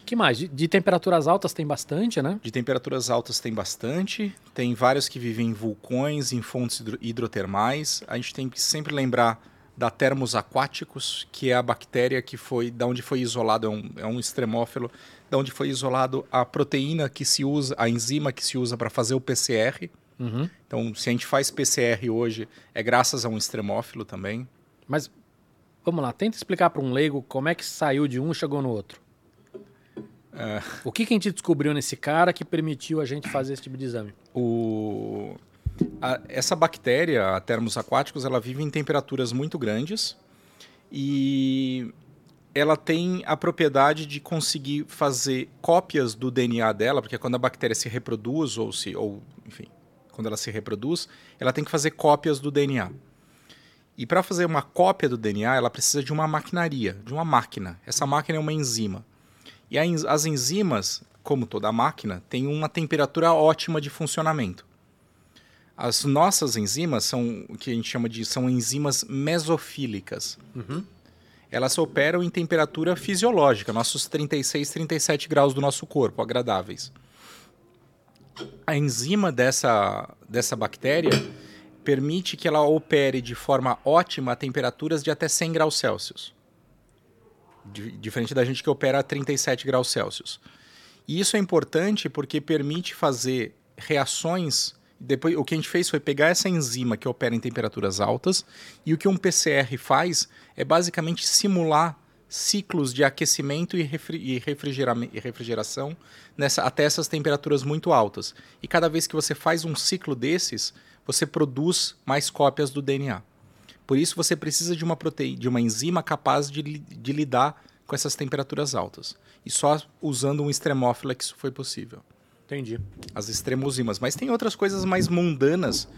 Que mais? De, de temperaturas altas tem bastante, né? De temperaturas altas tem bastante, tem vários que vivem em vulcões, em fontes hidro- hidrotermais. A gente tem que sempre lembrar da termos aquáticos, que é a bactéria que foi, da onde foi isolado, é um, é um extremófilo, da onde foi isolado a proteína que se usa, a enzima que se usa para fazer o PCR. Uhum. Então, se a gente faz PCR hoje, é graças a um extremófilo também. Mas, vamos lá, tenta explicar para um leigo como é que saiu de um e chegou no outro. O que, que a gente descobriu nesse cara que permitiu a gente fazer esse tipo de exame? O... a- essa bactéria, a termos aquáticos, ela vive em temperaturas muito grandes e ela tem a propriedade de conseguir fazer cópias do DNA dela, porque quando a bactéria se reproduz ou se ou enfim, quando ela se reproduz, ela tem que fazer cópias do DNA. E para fazer uma cópia do DNA, ela precisa de uma maquinaria, de uma máquina. Essa máquina é uma enzima. E as enzimas, como toda máquina, têm uma temperatura ótima de funcionamento. As nossas enzimas são o que a gente chama de são enzimas mesofílicas. Elas operam em temperatura fisiológica, nossos 36, 37 graus do nosso corpo, agradáveis. A enzima dessa, dessa bactéria permite que ela opere de forma ótima a temperaturas de até 100 graus Celsius. Di- Diferente da gente que opera a 37 graus Celsius. E isso é importante porque permite fazer reações Depois, o que a gente fez foi pegar essa enzima que opera em temperaturas altas e o que um PCR faz é basicamente simular ciclos de aquecimento e refrigeração nessa, até essas temperaturas muito altas. E cada vez que você faz um ciclo desses, você produz mais cópias do DNA. Por isso você precisa de uma proteína, de uma enzima capaz de, de lidar com essas temperaturas altas. E só usando um extremófilo é que isso foi possível. Entendi. As extremozimas. Mas tem outras coisas mais mundanas,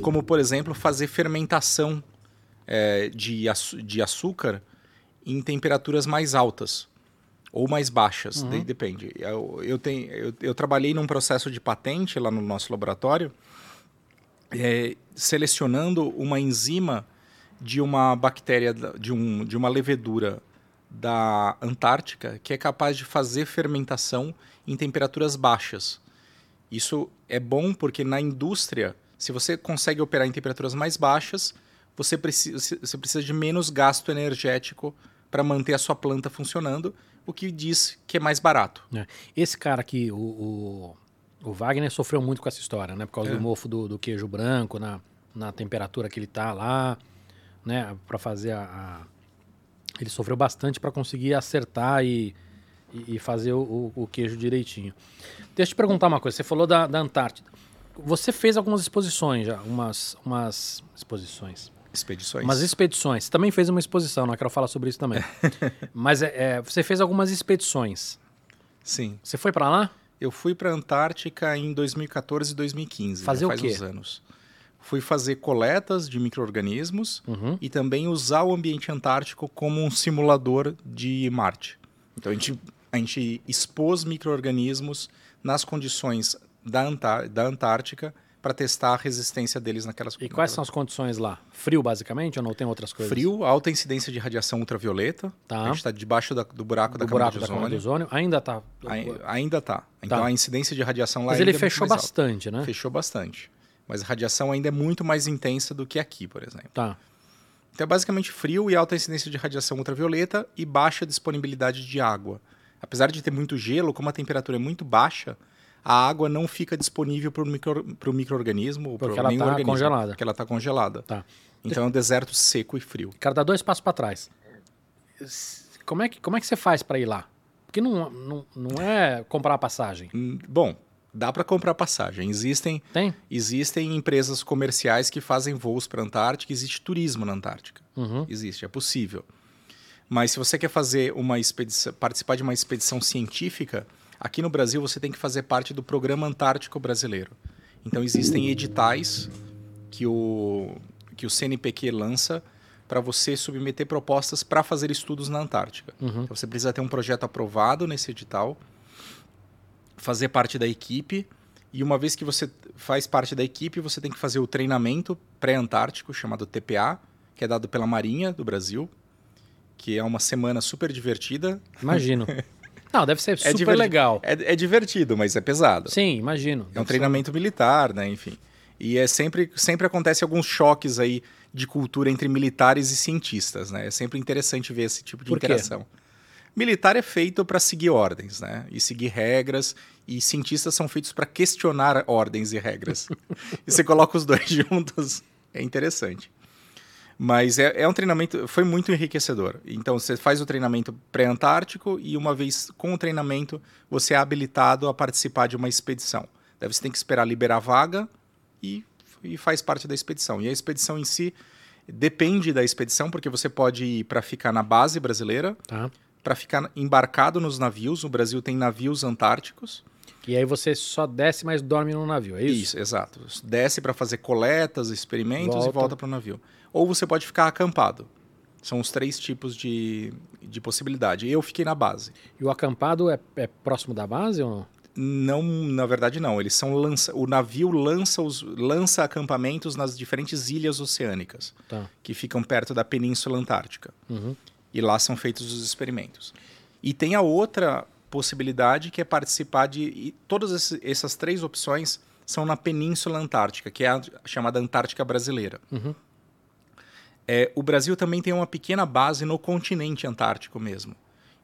como, por exemplo, fazer fermentação é, de, de açúcar em temperaturas mais altas ou mais baixas, uhum. depende. Eu, eu, tenho, eu, eu, trabalhei num processo de patente lá no nosso laboratório, é, selecionando uma enzima de uma bactéria, de, um, de uma levedura da Antártica que é capaz de fazer fermentação em temperaturas baixas. Isso é bom porque na indústria, se você consegue operar em temperaturas mais baixas, você precisa, você precisa de menos gasto energético para manter a sua planta funcionando, o que diz que é mais barato. É. Esse cara aqui, o, o, o, Wagner, sofreu muito com essa história, né? Por causa é. do mofo do, do, queijo branco, na, na temperatura que ele tá lá, né? Para fazer a, a, Ele sofreu bastante para conseguir acertar e, e, e fazer o, o, queijo direitinho. Deixa eu te perguntar uma coisa. Você falou da, da Antártida. Você fez algumas exposições já, umas, umas exposições. Expedições. Umas expedições. Você também fez uma exposição, não quero falar sobre isso também. Mas é, é, você fez algumas expedições. Sim. Você foi para lá? Eu fui para a Antártica em 2014 e 2015. Fazer faz o quê? uns anos. Fui fazer coletas de micro-organismos uhum. e também usar o ambiente antártico como um simulador de Marte. Então a gente, a gente expôs micro-organismos nas condições da, Antár da Antártica para testar a resistência deles naquelas E quais são as condições lá? Frio, basicamente, ou não tem outras coisas? Frio, alta incidência de radiação ultravioleta. Tá. A gente está debaixo da, do buraco, do da, buraco camada da camada de ozônio. Ainda está? Ainda está. Então tá. a incidência de radiação lá Mas ele é fechou bastante, alta. né? Fechou bastante. Mas a radiação ainda é muito mais intensa do que aqui, por exemplo. Tá. Então é basicamente frio e alta incidência de radiação ultravioleta e baixa disponibilidade de água. Apesar de ter muito gelo, como a temperatura é muito baixa, a água não fica disponível para o micro, microorganismo. Porque ela está congelada. Porque ela está congelada. Tá. Então é um deserto seco e frio. Quero dar dois passos para trás. Como é, que, como é que você faz para ir lá? Porque não, não, não é comprar passagem. Hum, bom, dá para comprar passagem. Existem, Tem? existem empresas comerciais que fazem voos para a Antártica. Existe turismo na Antártica. Uhum. Existe, é possível. Mas se você quer fazer uma expedição, participar de uma expedição científica, Aqui no Brasil você tem que fazer parte do Programa Antártico Brasileiro. Então existem editais que o, que o CNPq lança para você submeter propostas para fazer estudos na Antártica. Uhum. Então você precisa ter um projeto aprovado nesse edital, fazer parte da equipe, e uma vez que você faz parte da equipe, você tem que fazer o treinamento pré-antártico, chamado TPA, que é dado pela Marinha do Brasil, que é uma semana super divertida. Imagino. Não, deve ser é super legal. É, é, divertido, mas é pesado. Sim, imagino. É um treinamento ser... militar, né? Enfim. E é sempre, sempre acontece alguns choques aí de cultura entre militares e cientistas, né? É sempre interessante ver esse tipo de Por interação. Quê? Militar é feito para seguir ordens, né? E seguir regras, e cientistas são feitos para questionar ordens e regras. e você coloca os dois juntos, é interessante. Mas é, é, um treinamento, foi muito enriquecedor. Então você faz o treinamento pré-antártico e uma vez com o treinamento você é habilitado a participar de uma expedição. Daí você tem que esperar liberar a vaga e, e faz parte da expedição. E a expedição em si depende da expedição, porque você pode ir para ficar na base brasileira, tá. Para ficar embarcado nos navios. O Brasil tem navios antárticos. E aí você só desce, mas dorme no navio, é isso? Isso, exato. Desce para fazer coletas, experimentos volta. e volta para o navio ou você pode ficar acampado. São os três tipos de, de possibilidade. Eu fiquei na base. E o acampado é, é próximo da base ou não? Não, na verdade não. Eles são lança, o navio lança os lança acampamentos nas diferentes ilhas oceânicas tá. que ficam perto da Península Antártica. Uhum. E lá são feitos os experimentos. E tem a outra possibilidade que é participar de e todas essas três opções são na Península Antártica, que é a chamada Antártica Brasileira. Uhum. É, o Brasil também tem uma pequena base no continente antártico mesmo.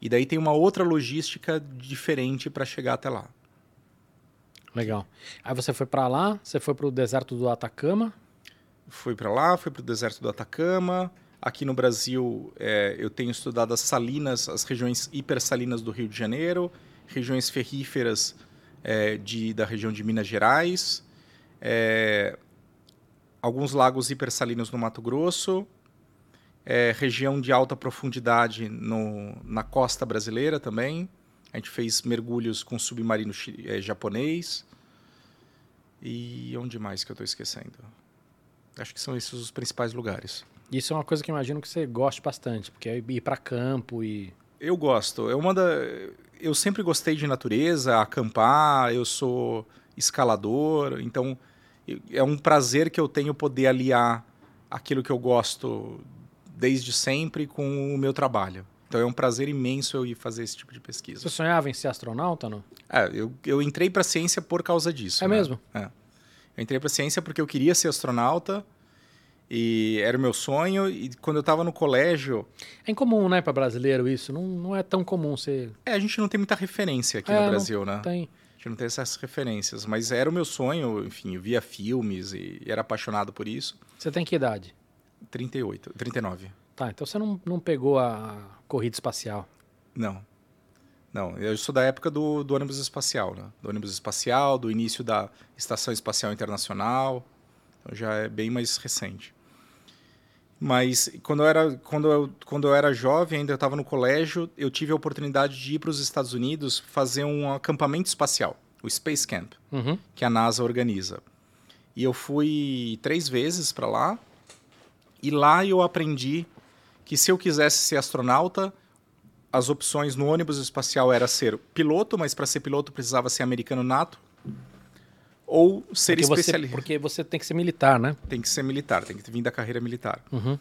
E daí tem uma outra logística diferente para chegar até lá. Legal. Aí você foi para lá, você foi para o deserto do Atacama. Fui para lá, fui para o deserto do Atacama. Aqui no Brasil, é, eu tenho estudado as salinas, as regiões hipersalinas do Rio de Janeiro, regiões ferríferas é, de, da região de Minas Gerais, é, alguns lagos hipersalinos no Mato Grosso, é, região de alta profundidade no, na costa brasileira também. A gente fez mergulhos com submarino é, japonês. E onde mais que eu estou esquecendo? Acho que são esses os principais lugares. Isso é uma coisa que imagino que você goste bastante, porque é ir para campo e. Eu gosto. É uma da. Eu sempre gostei de natureza, acampar. Eu sou escalador, então é um prazer que eu tenho poder aliar aquilo que eu gosto desde sempre com o meu trabalho. Então é um prazer imenso eu ir fazer esse tipo de pesquisa. Você sonhava em ser astronauta, não? É, eu, eu entrei para a ciência por causa disso. É né? mesmo? É. Eu entrei para a ciência porque eu queria ser astronauta e era o meu sonho. E quando eu estava no colégio. É incomum, né, para brasileiro isso? Não, não é tão comum ser. É, a gente não tem muita referência aqui É, no Brasil, né? Tem. A gente não tem essas referências. Mas era o meu sonho, enfim, eu via filmes e era apaixonado por isso. Você tem que idade? 38, 39. Tá, então você não, não pegou a corrida espacial. Não. Não, eu sou da época do, do ônibus espacial, né? Do ônibus espacial, do início da Estação Espacial Internacional. Então já é bem mais recente. Mas quando eu era, quando eu, quando eu era jovem, ainda eu estava no colégio, eu tive a oportunidade de ir para os Estados Unidos fazer um acampamento espacial, o Space Camp, Uhum. que a NASA organiza. E eu fui três vezes para lá. E lá eu aprendi que se eu quisesse ser astronauta, as opções no ônibus espacial era ser piloto, mas para ser piloto precisava ser americano nato, ou ser Porque você, especialista. porque você tem que ser militar, né? Tem que ser militar, tem que vir da carreira militar. Uhum.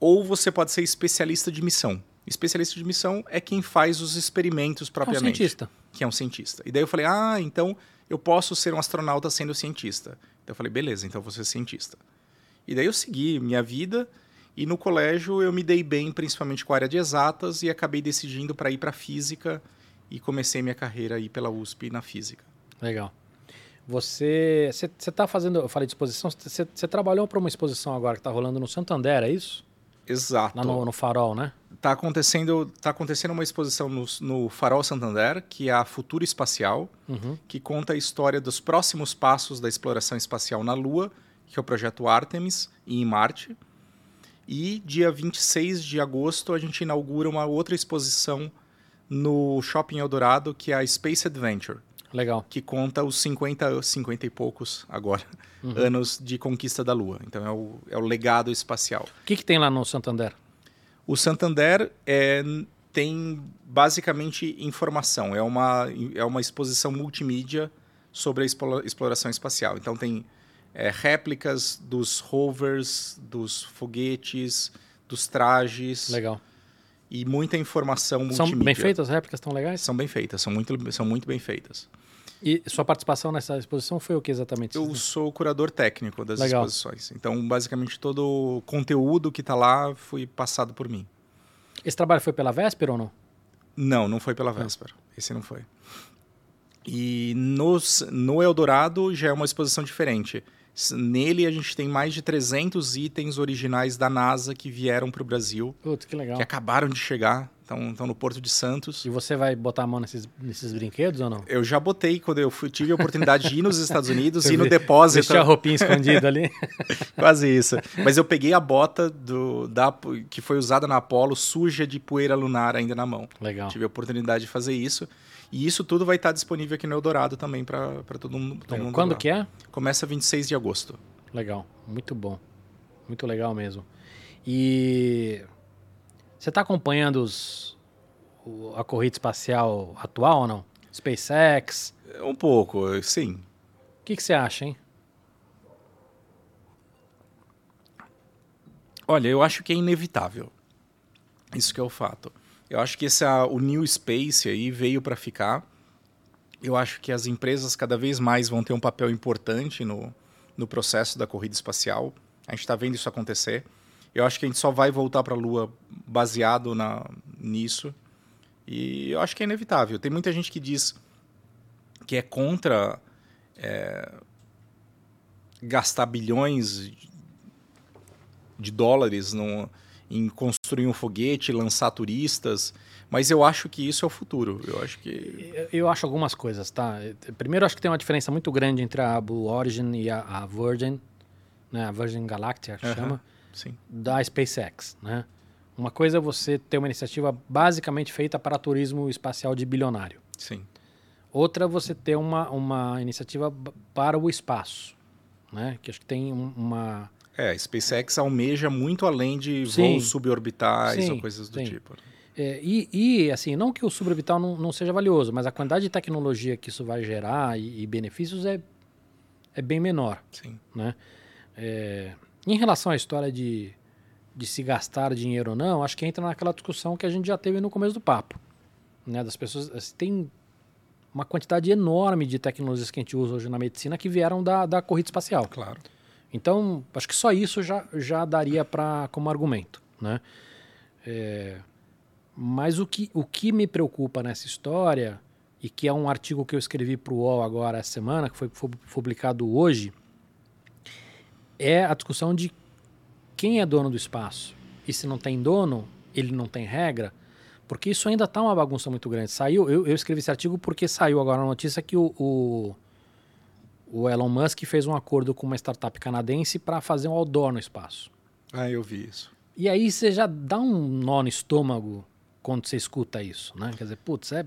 Ou você pode ser especialista de missão. Especialista de missão é quem faz os experimentos É um propriamente. cientista. que é um cientista. E daí eu falei, ah, então eu posso ser um astronauta sendo cientista. Então eu falei, beleza, então eu vou ser cientista. E daí eu segui minha vida e no colégio eu me dei bem, principalmente com a área de exatas, e acabei decidindo para ir para física e comecei minha carreira aí pela USP na física. Legal. Você você está fazendo, eu falei de exposição, você, trabalhou para uma exposição agora que está rolando no Santander, é isso? Exato. Lá no, no Farol, né? Tá acontecendo, tá acontecendo uma exposição no, no Farol Santander, que é a Futuro Espacial, Uhum. que conta a história dos próximos passos da exploração espacial na Lua, que é o projeto Artemis, e em Marte. E dia 26 de agosto a gente inaugura uma outra exposição no Shopping Eldorado, que é a Space Adventure, Legal. que conta os 50, 50 e poucos agora anos de conquista da Lua. Então é o, é o legado espacial. O que, que tem lá no Santander? O Santander é, tem basicamente informação. É uma, é uma exposição multimídia sobre a explo- exploração espacial. Então tem é, réplicas dos rovers, dos foguetes, dos trajes Legal. E muita informação São multimídia. bem feitas as réplicas, estão legais? São bem feitas, são muito, são muito bem feitas. E sua participação nessa exposição foi o que exatamente? Eu sou o curador técnico das Legal. exposições. Então, basicamente, todo o conteúdo que está lá foi passado por mim. Esse trabalho foi pela véspera ou não? Não, não foi pela véspera. Esse não foi. E nos, no Eldorado já é uma exposição diferente. Nele a gente tem mais de 300 itens originais da NASA que vieram para o Brasil, Putz, que legal. que acabaram de chegar, estão no Porto de Santos. E você vai botar a mão nesses, nesses brinquedos ou não? Eu já botei quando eu fui- tive a oportunidade de ir nos Estados Unidos e no depósito. Vestir a roupinha escondida ali. Quase isso. Mas eu peguei a bota do, da, que foi usada na Apollo, suja de poeira lunar ainda na mão. Legal. Tive a oportunidade de fazer isso. E isso tudo vai estar disponível aqui no Eldorado também para todo mundo. Todo mundo Quando que é? Começa 26 de agosto. Legal. Muito bom. Muito legal mesmo. E você está acompanhando os, a corrida espacial atual ou não? SpaceX. Um pouco, sim. O que, que você acha, hein? Olha, eu acho que é inevitável. Isso que é o fato. Eu acho que essa, o New Space aí veio para ficar. Eu acho que as empresas cada vez mais vão ter um papel importante no, no processo da corrida espacial. A gente está vendo isso acontecer. Eu acho que a gente só vai voltar para a Lua baseado na, nisso. E eu acho que é inevitável. Tem muita gente que diz que é contra é, gastar bilhões de dólares no, em construir um foguete, lançar turistas. Mas eu acho que isso é o futuro. Eu acho que. Eu, acho algumas coisas, tá? Primeiro, acho que tem uma diferença muito grande entre a Blue Origin e a, a Virgin, né? A Virgin Galactic, chama, Sim. da SpaceX, né? Uma coisa é você ter uma iniciativa basicamente feita para turismo espacial de bilionário. Sim. Outra é você ter uma, uma iniciativa para o espaço, né? Que acho que tem um- uma... É, a SpaceX almeja muito além de Sim. voos suborbitais Sim, ou coisas do sim. tipo. é, e, e, assim, não que o suborbital não, não seja valioso, mas a quantidade de tecnologia que isso vai gerar e, e benefícios é, é bem menor. Sim. né? É, em relação à história de, de se gastar dinheiro ou não, acho que entra naquela discussão que a gente já teve no começo do papo, né? Das pessoas assim, tem uma quantidade enorme de tecnologias que a gente usa hoje na medicina que vieram da, da corrida espacial. Claro. Então, acho que só isso já, já daria para como argumento, né? É, mas o que, o que me preocupa nessa história, e que é um artigo que eu escrevi para o UOL agora essa semana, que foi, foi publicado hoje, é a discussão de quem é dono do espaço. E se não tem dono, ele não tem regra, porque isso ainda está uma bagunça muito grande. Saiu, eu, eu escrevi esse artigo porque saiu agora a notícia que o, o, o Elon Musk fez um acordo com uma startup canadense para fazer um outdoor no espaço. Ah, eu vi isso. E aí você já dá um nó no estômago quando você escuta isso, né? Quer dizer, putz, é.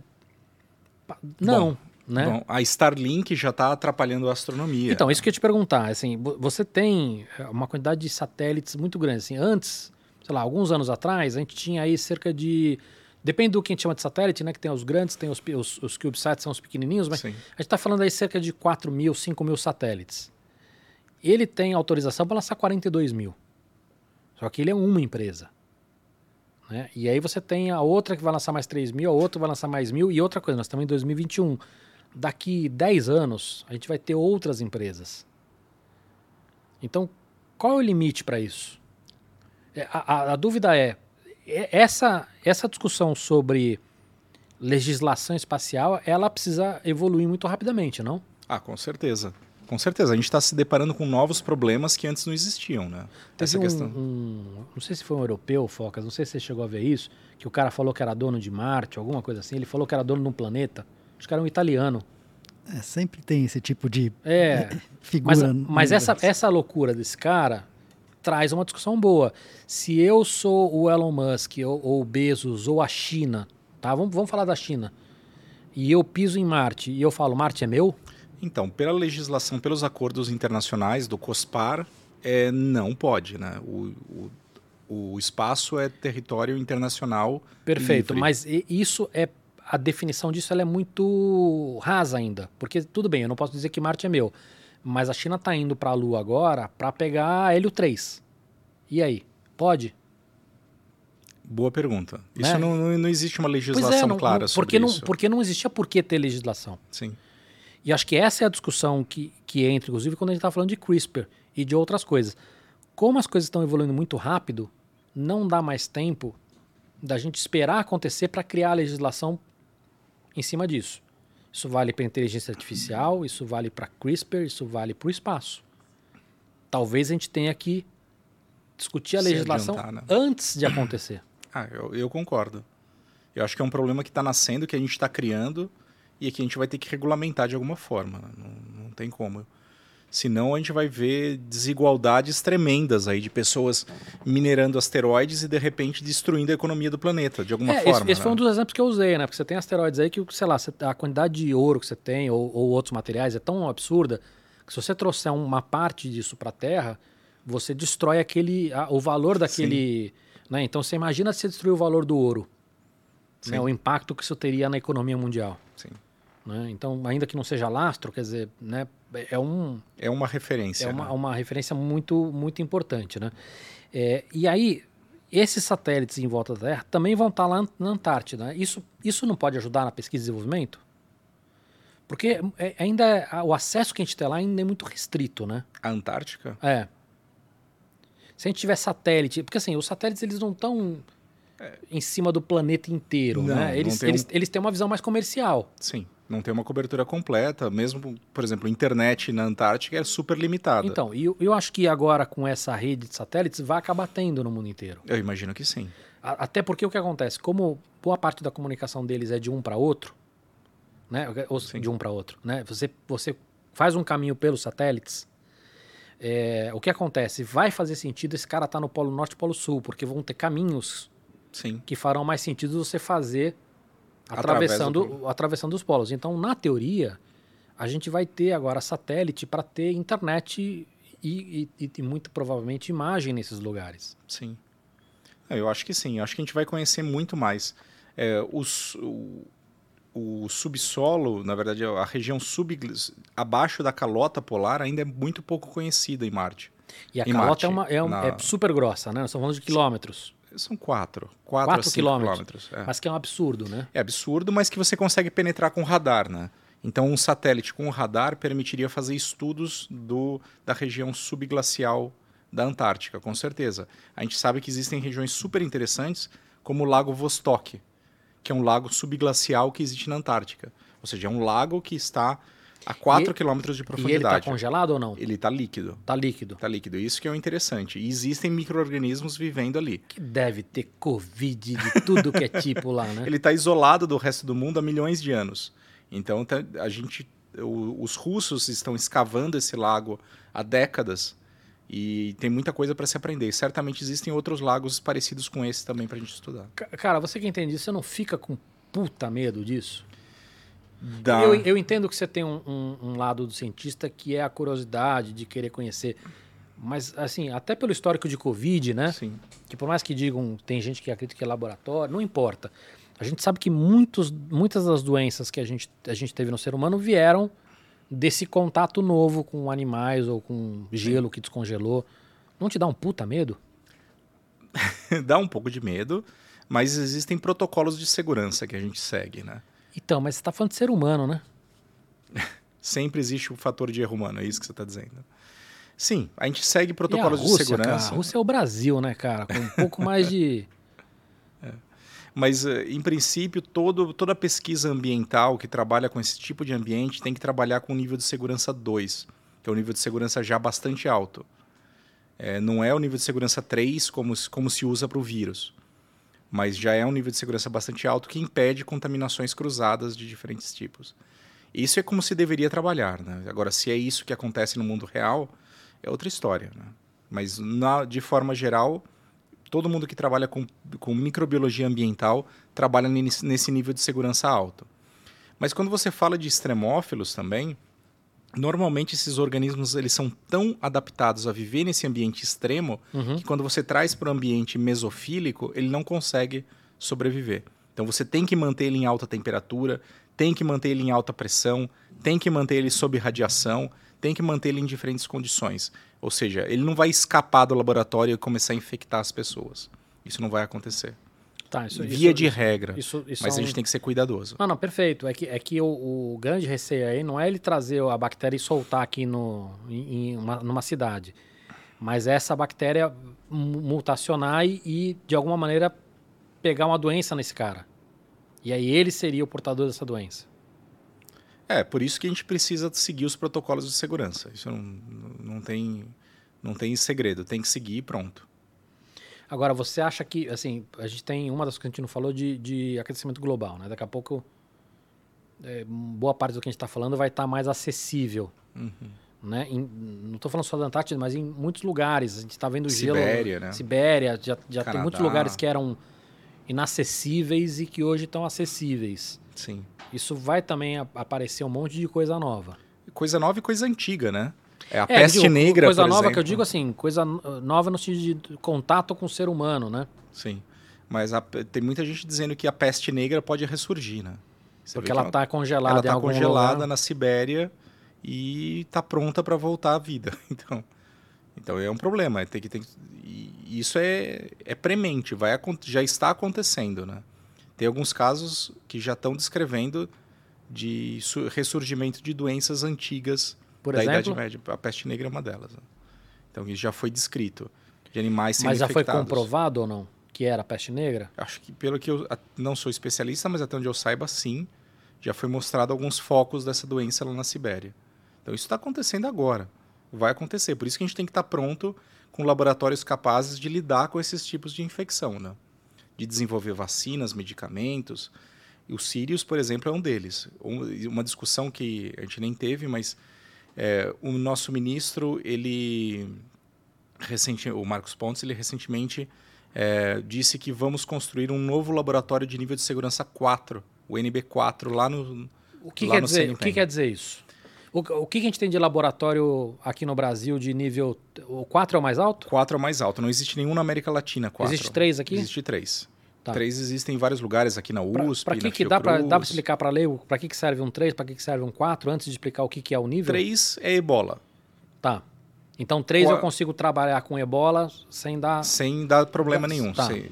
Não, né? Bom, a Starlink já está atrapalhando a astronomia. Então, isso que eu ia te perguntar, assim, vo- você tem eh, uma quantidade de satélites muito grande, assim, antes, sei lá, alguns anos atrás, a gente tinha aí cerca de, depende do que a gente chama de satélite, né, que tem os grandes, tem os, os, os CubeSats, são os pequenininhos, mas Sim. a gente está falando aí cerca de 4 mil, 5 mil satélites. Ele tem autorização para lançar 42 mil, só que ele é uma empresa. Né? E aí você tem a outra que vai lançar mais 3 mil, a outra vai lançar mais mil, e outra coisa, nós estamos em 2021. Daqui 10 anos, a gente vai ter outras empresas. Então, qual é o limite para isso? É, A, a- a dúvida é- essa, essa discussão sobre legislação espacial, ela precisa evoluir muito rapidamente, não? Ah, com certeza. Com certeza. A gente está se deparando com novos problemas que antes não existiam, né? Teve Essa um, questão. um- não sei se foi um europeu, Focas, não sei se você chegou a ver isso, que o cara falou que era dono de Marte, alguma coisa assim. Ele falou que era dono de um planeta. Acho que era um italiano. É, sempre tem esse tipo de É, figura. mas, mas essa, essa loucura desse cara traz uma discussão boa. Se eu sou o Elon Musk, ou, ou o Bezos, ou a China, tá? Vamos, vamos falar da China. E eu piso em Marte e eu falo, Marte é meu? Então, pela legislação, pelos acordos internacionais do COSPAR, é, não pode, né? O, o, o espaço é território internacional. Perfeito, livre. mas isso é a definição disso ela é muito rasa ainda, porque tudo bem, eu não posso dizer que Marte é meu, mas a China está indo para a Lua agora para pegar Hélio 3. E aí, pode? Boa pergunta. Isso Né? não, não, não existe uma Pois legislação é, não, clara não, sobre porque não, isso. porque não existia por que ter legislação. Sim. E acho que essa é a discussão que, que entra, inclusive, quando a gente está falando de CRISPR e de outras coisas. Como as coisas estão evoluindo muito rápido, não dá mais tempo da gente esperar acontecer para criar a legislação em cima disso. Isso vale para inteligência artificial, isso vale para CRISPR, isso vale para o espaço. Talvez a gente tenha que discutir a legislação adiantar, né? antes de acontecer. Ah, eu, eu concordo. Eu acho que é um problema que está nascendo, que a gente está criando e que a gente vai ter que regulamentar de alguma forma. né? Não, não tem como. Senão a gente vai ver desigualdades tremendas aí de pessoas minerando asteroides e de repente destruindo a economia do planeta, de alguma É, forma. esse, esse foi né? um dos exemplos que eu usei, né? Porque você tem asteroides aí que, sei lá, a quantidade de ouro que você tem ou, ou outros materiais é tão absurda que se você trouxer uma parte disso para a Terra, você destrói aquele, a- o valor daquele. Né? Então você imagina se você destruir o valor do ouro, né? o impacto que isso teria na economia mundial. Sim. Né? Então, ainda que não seja lastro, quer dizer, né? é, um, É uma referência. é uma, né? uma referência muito, muito importante, né? É, e aí, esses satélites em volta da Terra também vão estar lá na Antártida. né? Isso, isso não pode ajudar na pesquisa e desenvolvimento? Porque é- ainda é- o acesso que a gente tem lá ainda é muito restrito, né? A Antártica? É. Se a gente tiver satélite, porque assim, os satélites eles não estão em cima do planeta inteiro, Não, né? Eles, tem um- eles, eles têm uma visão mais comercial. Sim. Não tem uma cobertura completa, mesmo, por exemplo, internet na Antártica é super limitada. Então, eu, eu acho que agora com essa rede de satélites vai acabar tendo no mundo inteiro. Eu imagino que sim. A- Até porque o que acontece, como boa parte da comunicação deles é de um para outro, né? Ou Sim. de um para outro, né? Você, você faz um caminho pelos satélites. é, o que acontece? Vai fazer sentido esse cara estar no Polo Norte e Polo Sul, porque vão ter caminhos Sim. que farão mais sentido você fazer Através atravessando, do atravessando os polos. Então, na teoria, a gente vai ter agora satélite para ter internet e, e- e- muito provavelmente imagem nesses lugares. Sim. É, Eu acho que sim. Eu acho que a gente vai conhecer muito mais. É, os- o, o subsolo, na verdade, a região sub, abaixo da calota polar ainda é muito pouco conhecida em Marte. E a Em calota Marte, é, uma, é, um- na- é super grossa, né? Nós estamos falando de quilômetros. São quatro. Quatro, Quatro quilômetros. quilômetros. é. Mas que é um absurdo, né? É absurdo, mas que você consegue penetrar com radar, né? Então, um satélite com radar permitiria fazer estudos do, da região subglacial da Antártica, com certeza. A gente sabe que existem regiões super interessantes, como o Lago Vostok, que é um lago subglacial que existe na Antártica. Ou seja, é um lago que está a 4 E- quilômetros de E ele está profundidade. congelado ou não? Ele está líquido. Está líquido. Está líquido. Isso que é o interessante. E existem micro-organismos vivendo ali. Que deve ter Covid de tudo que é tipo lá, né? Ele está isolado do resto do mundo há milhões de anos. Então tá- a gente, os russos estão escavando esse lago há décadas e tem muita coisa para se aprender. Certamente existem outros lagos parecidos com esse também para a gente estudar. Ca- Cara, você que entende isso, você não fica com puta medo disso? Dá- Eu, eu entendo que você tem um, um- um lado do cientista que é a curiosidade de querer conhecer. Mas, assim, até pelo histórico de Covid, né? Sim. Que por mais que digam, tem gente que acredita que é laboratório, não importa. A gente sabe que muitos, muitas das doenças que a gente, a gente teve no ser humano vieram desse contato novo com animais ou com gelo que descongelou. Não te dá um puta medo? Dá um pouco de medo, mas existem protocolos de segurança que a gente segue, né? Então, mas você tá falando de ser humano, né? Sempre existe o fator de erro humano, é isso que você está dizendo. Sim, a gente segue protocolos Rússia, de segurança. Cara, a Rússia é o Brasil, né, cara? Com um pouco mais de. Mas, eh, em princípio, todo, toda pesquisa ambiental que trabalha com esse tipo de ambiente tem que trabalhar com um nível de segurança 2, que é um nível de segurança já bastante alto. Eh, não é o nível de segurança 3 como, como se usa para o vírus, mas já é um nível de segurança bastante alto que impede contaminações cruzadas de diferentes tipos. Isso é como se deveria trabalhar. Né? Agora, se é isso que acontece no mundo real, é outra história. Né? Mas, na- de forma geral, todo mundo que trabalha com, com microbiologia ambiental trabalha nesse, nível de segurança alto. Mas quando você fala de extremófilos também, normalmente esses organismos eles são tão adaptados a viver nesse ambiente extremo Uhum. que quando você traz para o ambiente mesofílico, ele não consegue sobreviver. Então você tem que manter ele em alta temperatura, tem que manter ele em alta pressão, tem que manter ele sob radiação, tem que manter ele em diferentes condições. Ou seja, ele não vai escapar do laboratório e começar a infectar as pessoas. Isso não vai acontecer. Tá, isso, Via isso- de regra. Isso, isso Mas é a um- gente tem que ser cuidadoso. Não, não, perfeito. É que, é que o, o grande receio aí não é ele trazer a bactéria e soltar aqui no, em, em uma, numa cidade. Mas é essa bactéria mu- mutacionar e, e, de alguma maneira, pegar uma doença nesse cara. E aí ele seria o portador dessa doença. É, por isso que a gente precisa seguir os protocolos de segurança. Isso não, não, tem, não tem segredo, tem que seguir e pronto. Agora, você acha que, assim, a gente tem uma das coisas que a gente não falou de, de aquecimento global, né? Daqui a pouco, é, boa parte do que a gente está falando vai estar mais acessível. Uhum. Né? Em- não estou falando só da Antártida, mas em muitos lugares. A gente está vendo gelo. Sibéria, né? Sibéria, já, já tem muitos lugares que eram inacessíveis e que hoje estão acessíveis. Sim. Isso vai também aparecer um monte de coisa nova. Coisa nova e coisa antiga, né? É a É, peste digo, negra, Coisa nova exemplo. que eu digo assim, coisa no- nova no sentido de contato com o ser humano, né? Sim. Mas a- tem muita gente dizendo que a peste negra pode ressurgir, né? Você Porque ela está congelada ela tá algum congelada lugar. na Sibéria e tá pronta para voltar à vida. Então, então é um problema. Tem que, tem, que- isso é, é premente, vai, já está acontecendo, né? Tem alguns casos que já estão descrevendo de su- ressurgimento de doenças antigas Por da Idade exemplo, Média. A peste negra é uma delas. né? Então isso já foi descrito. De animais sendo mas já foi infectados. comprovado ou não que era peste negra? Acho que pelo que eu a- não sou especialista, mas até onde eu saiba, sim, já foi mostrado alguns focos dessa doença lá na Sibéria. Então isso está acontecendo agora, vai acontecer. Por isso que a gente tem que estar tá pronto com laboratórios capazes de lidar com esses tipos de infecção, né? de desenvolver vacinas, medicamentos. E o Sirius, por exemplo, é um deles. Uma discussão que a gente nem teve, mas é, o nosso ministro, ele recente, o Marcos Pontes, ele recentemente é, disse que vamos construir um novo laboratório de nível de segurança 4, o NB4, lá no. O que, quer, dizer, o que quer dizer isso? O, o que a gente tem de laboratório aqui no Brasil de nível. O 4 é o mais alto? 4 é o mais alto. Não existe nenhum na América Latina 4. Existe três aqui? Existe três. Tá. Três existem em vários lugares aqui na USP. Para que, que dá para explicar para ler para que, que serve um 3, para que, que serve um 4, antes de explicar o que, que é o nível? 3 é ebola. Tá. Então, 3 eu consigo trabalhar com ebola sem dar. Sem dar problema nenhum. Tá. Sem...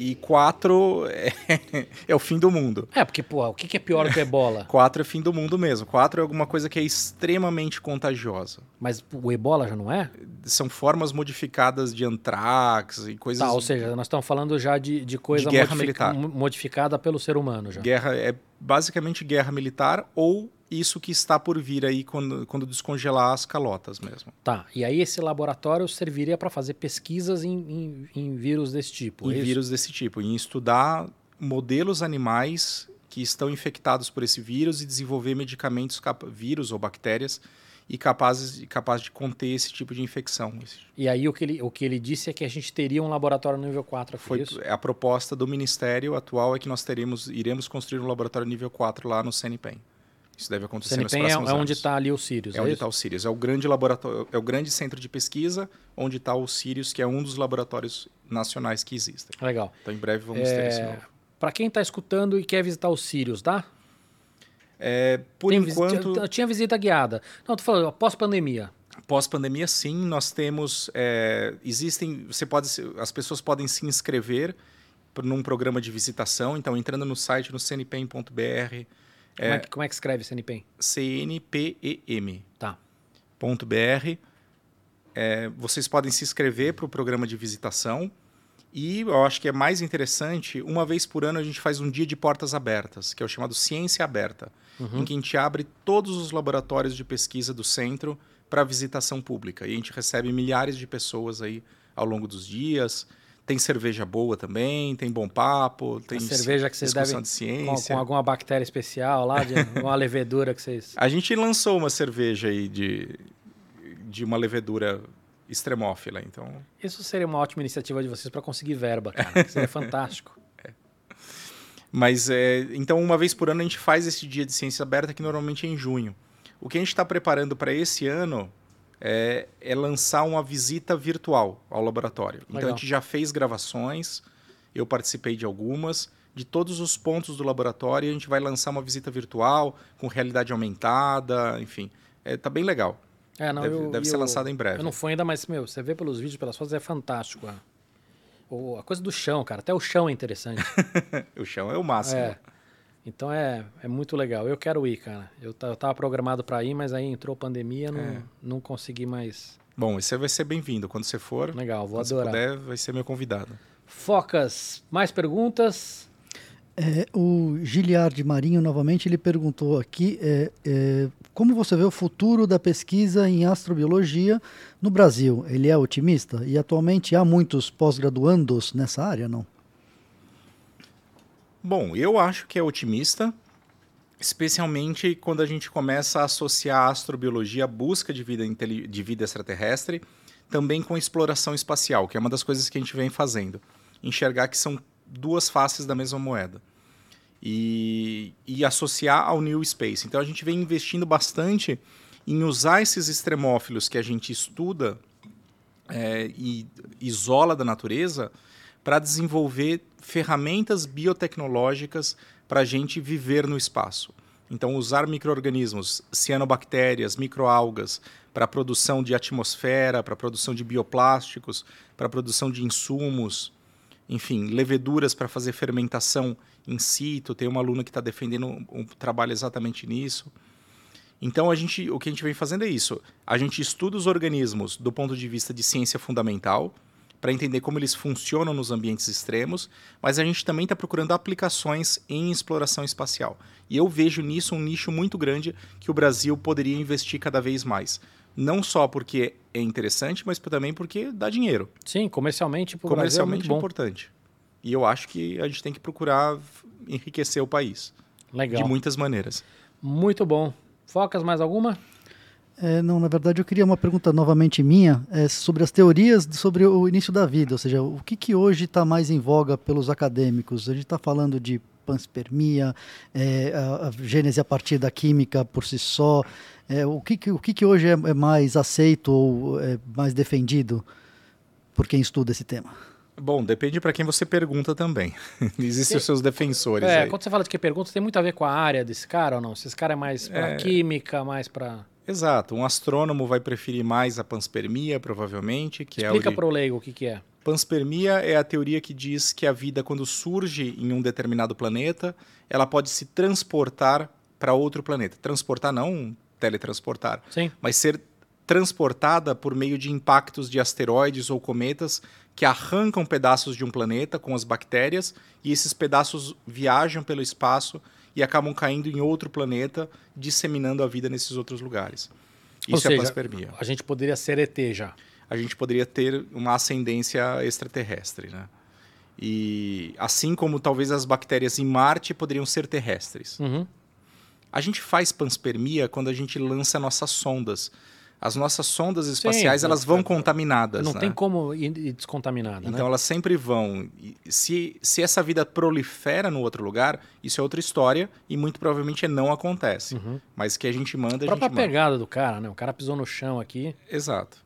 E 4 é, é, o fim do mundo. É, porque, pô, o que é pior do que ebola? 4 é fim do mundo mesmo. 4 é alguma coisa que é extremamente contagiosa. Mas o ebola já não é? São formas modificadas de antrax e coisas. Tá, ou seja, nós estamos falando já de, de coisa de guerra militar. modificada pelo ser humano já. Guerra é basicamente guerra militar ou isso que está por vir aí quando, quando descongelar as calotas mesmo. Tá, e aí esse laboratório serviria para fazer pesquisas em, em, em, vírus desse tipo? Em é vírus desse tipo, em estudar modelos animais que estão infectados por esse vírus e desenvolver medicamentos, vírus ou bactérias, e capazes, capazes de conter esse tipo de infecção. E aí o que, ele, o que ele disse é que a gente teria um laboratório nível 4 foi isso? A proposta do Ministério atual é que nós teremos, iremos construir um laboratório nível 4 lá no CNPEM. Isso deve acontecer CNPEM nos próximos é, é onde está ali o Sirius, é, é onde está o Sirius. É o grande laboratório, é o grande centro de pesquisa onde está o Sirius, que é um dos laboratórios nacionais que existem. Legal. Então em breve vamos é... ter esse novo. Para quem está escutando e quer visitar o Sirius, dá? É, por Tem enquanto. Eu tinha visita guiada. Não, tô falando pós-pandemia. Pós-pandemia, sim, nós temos. É, existem. Você pode. As pessoas podem se inscrever num programa de visitação. Então, entrando no site no cnpem.br, como é, é, que, como é que escreve CNPEM? CNPEM. Tá. Ponto .br. É, vocês podem se inscrever para o programa de visitação. E eu acho que é mais interessante, uma vez por ano a gente faz um dia de portas abertas, que é o chamado Ciência Aberta, uhum. em que a gente abre todos os laboratórios de pesquisa do centro para visitação pública. E a gente recebe milhares de pessoas aí ao longo dos dias. Tem cerveja boa também, tem bom papo, tem cerveja que vocês devem de ciência. Com, com, alguma bactéria especial lá, de uma levedura que vocês. A gente lançou uma cerveja aí de, de uma levedura extremófila, então. Isso seria uma ótima iniciativa de vocês para conseguir verba, cara. seria fantástico. É. Mas é, então uma vez por ano a gente faz esse dia de ciência aberta que normalmente é em junho. O que a gente está preparando para esse ano é, é, lançar uma visita virtual ao laboratório. Legal. Então a gente já fez gravações, eu participei de algumas, de todos os pontos do laboratório e a gente vai lançar uma visita virtual com realidade aumentada, enfim. É, tá bem legal. É, não, deve, eu, deve ser eu, lançado em breve. Eu não fui ainda, mas meu, você vê pelos vídeos, pelas fotos, é fantástico. A, a coisa do chão, cara. Até o chão é interessante. o chão é o máximo. É. Então é, é muito legal. Eu quero ir, cara. Eu, eu tava programado para ir, mas aí entrou pandemia, não, é. não consegui mais. Bom, você vai ser bem-vindo quando você for. Legal, vou quando adorar. Se puder, vai ser meu convidado. Focas, mais perguntas? É, o Giliard Marinho, novamente, ele perguntou aqui é, é, como você vê o futuro da pesquisa em astrobiologia no Brasil. Ele é otimista? E atualmente há muitos pós-graduandos nessa área, não? Bom, eu acho que é otimista, especialmente quando a gente começa a associar a astrobiologia à busca de vida, de vida extraterrestre, também com exploração espacial, que é uma das coisas que a gente vem fazendo. Enxergar que são duas faces da mesma moeda. E, e associar ao New Space. Então a gente vem investindo bastante em usar esses extremófilos que a gente estuda é, e isola da natureza para desenvolver ferramentas biotecnológicas para a gente viver no espaço. Então, usar micro-organismos, cianobactérias, microalgas, para a produção de atmosfera, para a produção de bioplásticos, para a produção de insumos, enfim, leveduras para fazer fermentação in situ. Tem uma aluna que está defendendo um, um, trabalho exatamente nisso. Então, a gente, o que a gente vem fazendo é isso. A gente estuda os organismos do ponto de vista de ciência fundamental, para entender como eles funcionam nos ambientes extremos, mas a gente também está procurando aplicações em exploração espacial. E eu vejo nisso um nicho muito grande que o Brasil poderia investir cada vez mais. Não só porque é interessante, mas também porque dá dinheiro. Sim, comercialmente, Comercialmente Brasil é é importante. E eu acho que a gente tem que procurar enriquecer o país. Legal. De muitas maneiras. Muito bom. Focas, mais alguma? É, não, na verdade eu queria uma pergunta novamente minha é, sobre as teorias sobre o início da vida, ou seja, o que, que hoje está mais em voga pelos acadêmicos? A gente está falando de panspermia, é, a, a, gênese a partir da química por si só. É, o que, que, o que, que hoje é, é mais aceito ou é mais defendido por quem estuda esse tema? Bom, depende para quem você pergunta também. Existem os seus defensores. É, aí. quando você fala de que pergunta, tem muito a ver com a área desse cara ou não? Se esse cara é mais para É. química, mais para. Exato. Um astrônomo vai preferir mais a panspermia, provavelmente, que é Explica ori- para o leigo o que, que é. Panspermia é a teoria que diz que a vida, quando surge em um determinado planeta, ela pode se transportar para outro planeta. Transportar não teletransportar, Sim. mas ser transportada por meio de impactos de asteroides ou cometas que arrancam pedaços de um planeta com as bactérias e esses pedaços viajam pelo espaço e acabam caindo em outro planeta, disseminando a vida nesses outros lugares. Ou Isso é a seja, panspermia. A gente poderia ser ET já. A gente poderia ter uma ascendência extraterrestre, né? E assim como talvez as bactérias em Marte poderiam ser terrestres. Uhum. A gente faz panspermia quando a gente lança nossas sondas. As nossas sondas espaciais, Sim, elas vão contaminadas, Não né? tem como ir descontaminada, Então né? elas sempre vão. Se, se essa vida prolifera no outro lugar, isso é outra história e muito provavelmente não acontece. Uhum. Mas que a gente manda, A a gente própria manda. pegada do cara, né? O cara pisou no chão aqui. Exato.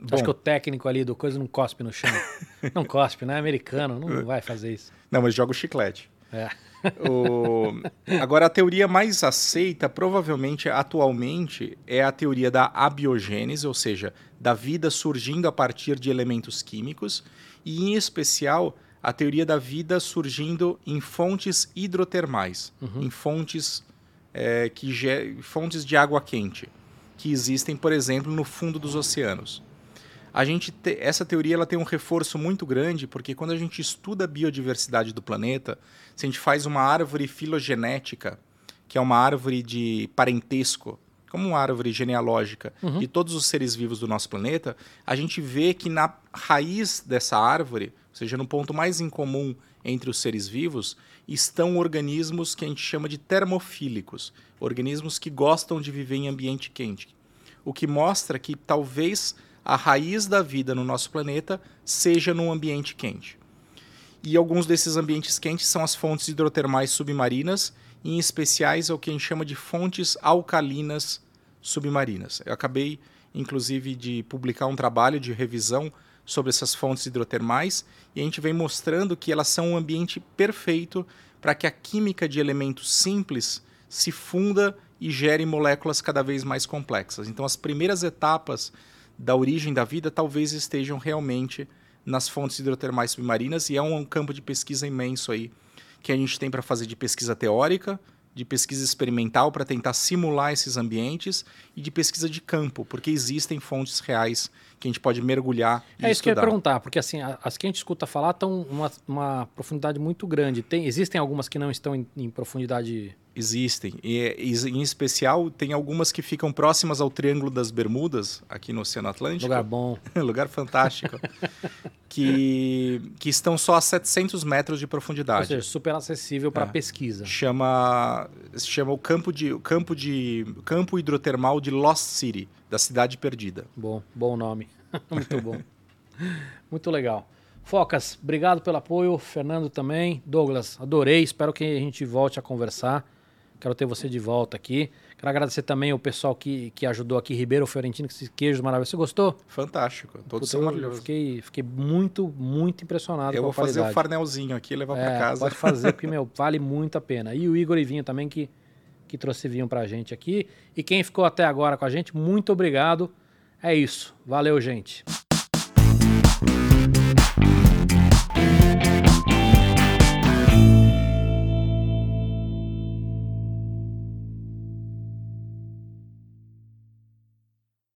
Você acha que o técnico ali do coisa não cospe no chão? não cospe, né? Americano, não vai fazer isso. Não, mas joga o chiclete. É. O- Agora, a teoria mais aceita, provavelmente atualmente, é a teoria da abiogênese, ou seja, da vida surgindo a partir de elementos químicos, e em especial a teoria da vida surgindo em fontes hidrotermais, em fontes, é, que ge- fontes de água quente, que existem, por exemplo, no fundo dos oceanos. A gente te- essa teoria ela tem um reforço muito grande porque quando a gente estuda a biodiversidade do planeta, se a gente faz uma árvore filogenética, que é uma árvore de parentesco, como uma árvore genealógica de todos os seres vivos do nosso planeta, a gente vê que na raiz dessa árvore, ou seja, no ponto mais incomum entre os seres vivos, estão organismos que a gente chama de termofílicos, organismos que gostam de viver em ambiente quente. O que mostra que talvez a raiz da vida no nosso planeta seja num ambiente quente. E alguns desses ambientes quentes são as fontes hidrotermais submarinas, em especiais é o que a gente chama de fontes alcalinas submarinas. Eu acabei, inclusive, de publicar um trabalho de revisão sobre essas fontes hidrotermais e a gente vem mostrando que elas são um ambiente perfeito para que a química de elementos simples se funda e gere moléculas cada vez mais complexas. Então, as primeiras etapas da origem da vida talvez estejam realmente nas fontes hidrotermais submarinas e é um campo de pesquisa imenso aí que a gente tem para fazer de pesquisa teórica, de pesquisa experimental para tentar simular esses ambientes e de pesquisa de campo, porque existem fontes reais que a gente pode mergulhar e É isso que eu ia perguntar, porque assim, as que a gente escuta falar estão uma, uma profundidade muito grande. Tem, existem algumas que não estão em, em profundidade. Existem. E, e, em especial, tem algumas que ficam próximas ao Triângulo das Bermudas, aqui no Oceano Atlântico. Lugar bom. lugar fantástico. que, que estão só a 700 metros de Ou profundidade. seja, super acessível para É. pesquisa. chama se chama o campo de o campo de campo hidrotermal de Lost City da cidade perdida Bom, bom nome. muito bom. Muito legal. Focas, obrigado pelo apoio. Fernando também. Douglas, adorei. Espero que a gente volte a conversar. Quero ter você de volta aqui. Quero agradecer também o pessoal que, que ajudou aqui, Ribeiro Fiorentino, com esses queijos maravilhosos. Você gostou? fantástico todos são maravilhosos fiquei, fiquei muito, muito impressionado eu vou fazer o farnelzinho aqui e levar É, pra casa Pode fazer, porque, meu, vale muito a pena. E o Igor Ivinho também, que, que trouxe vinho pra gente aqui. E quem ficou até agora com a gente, muito obrigado. É isso. Valeu, gente.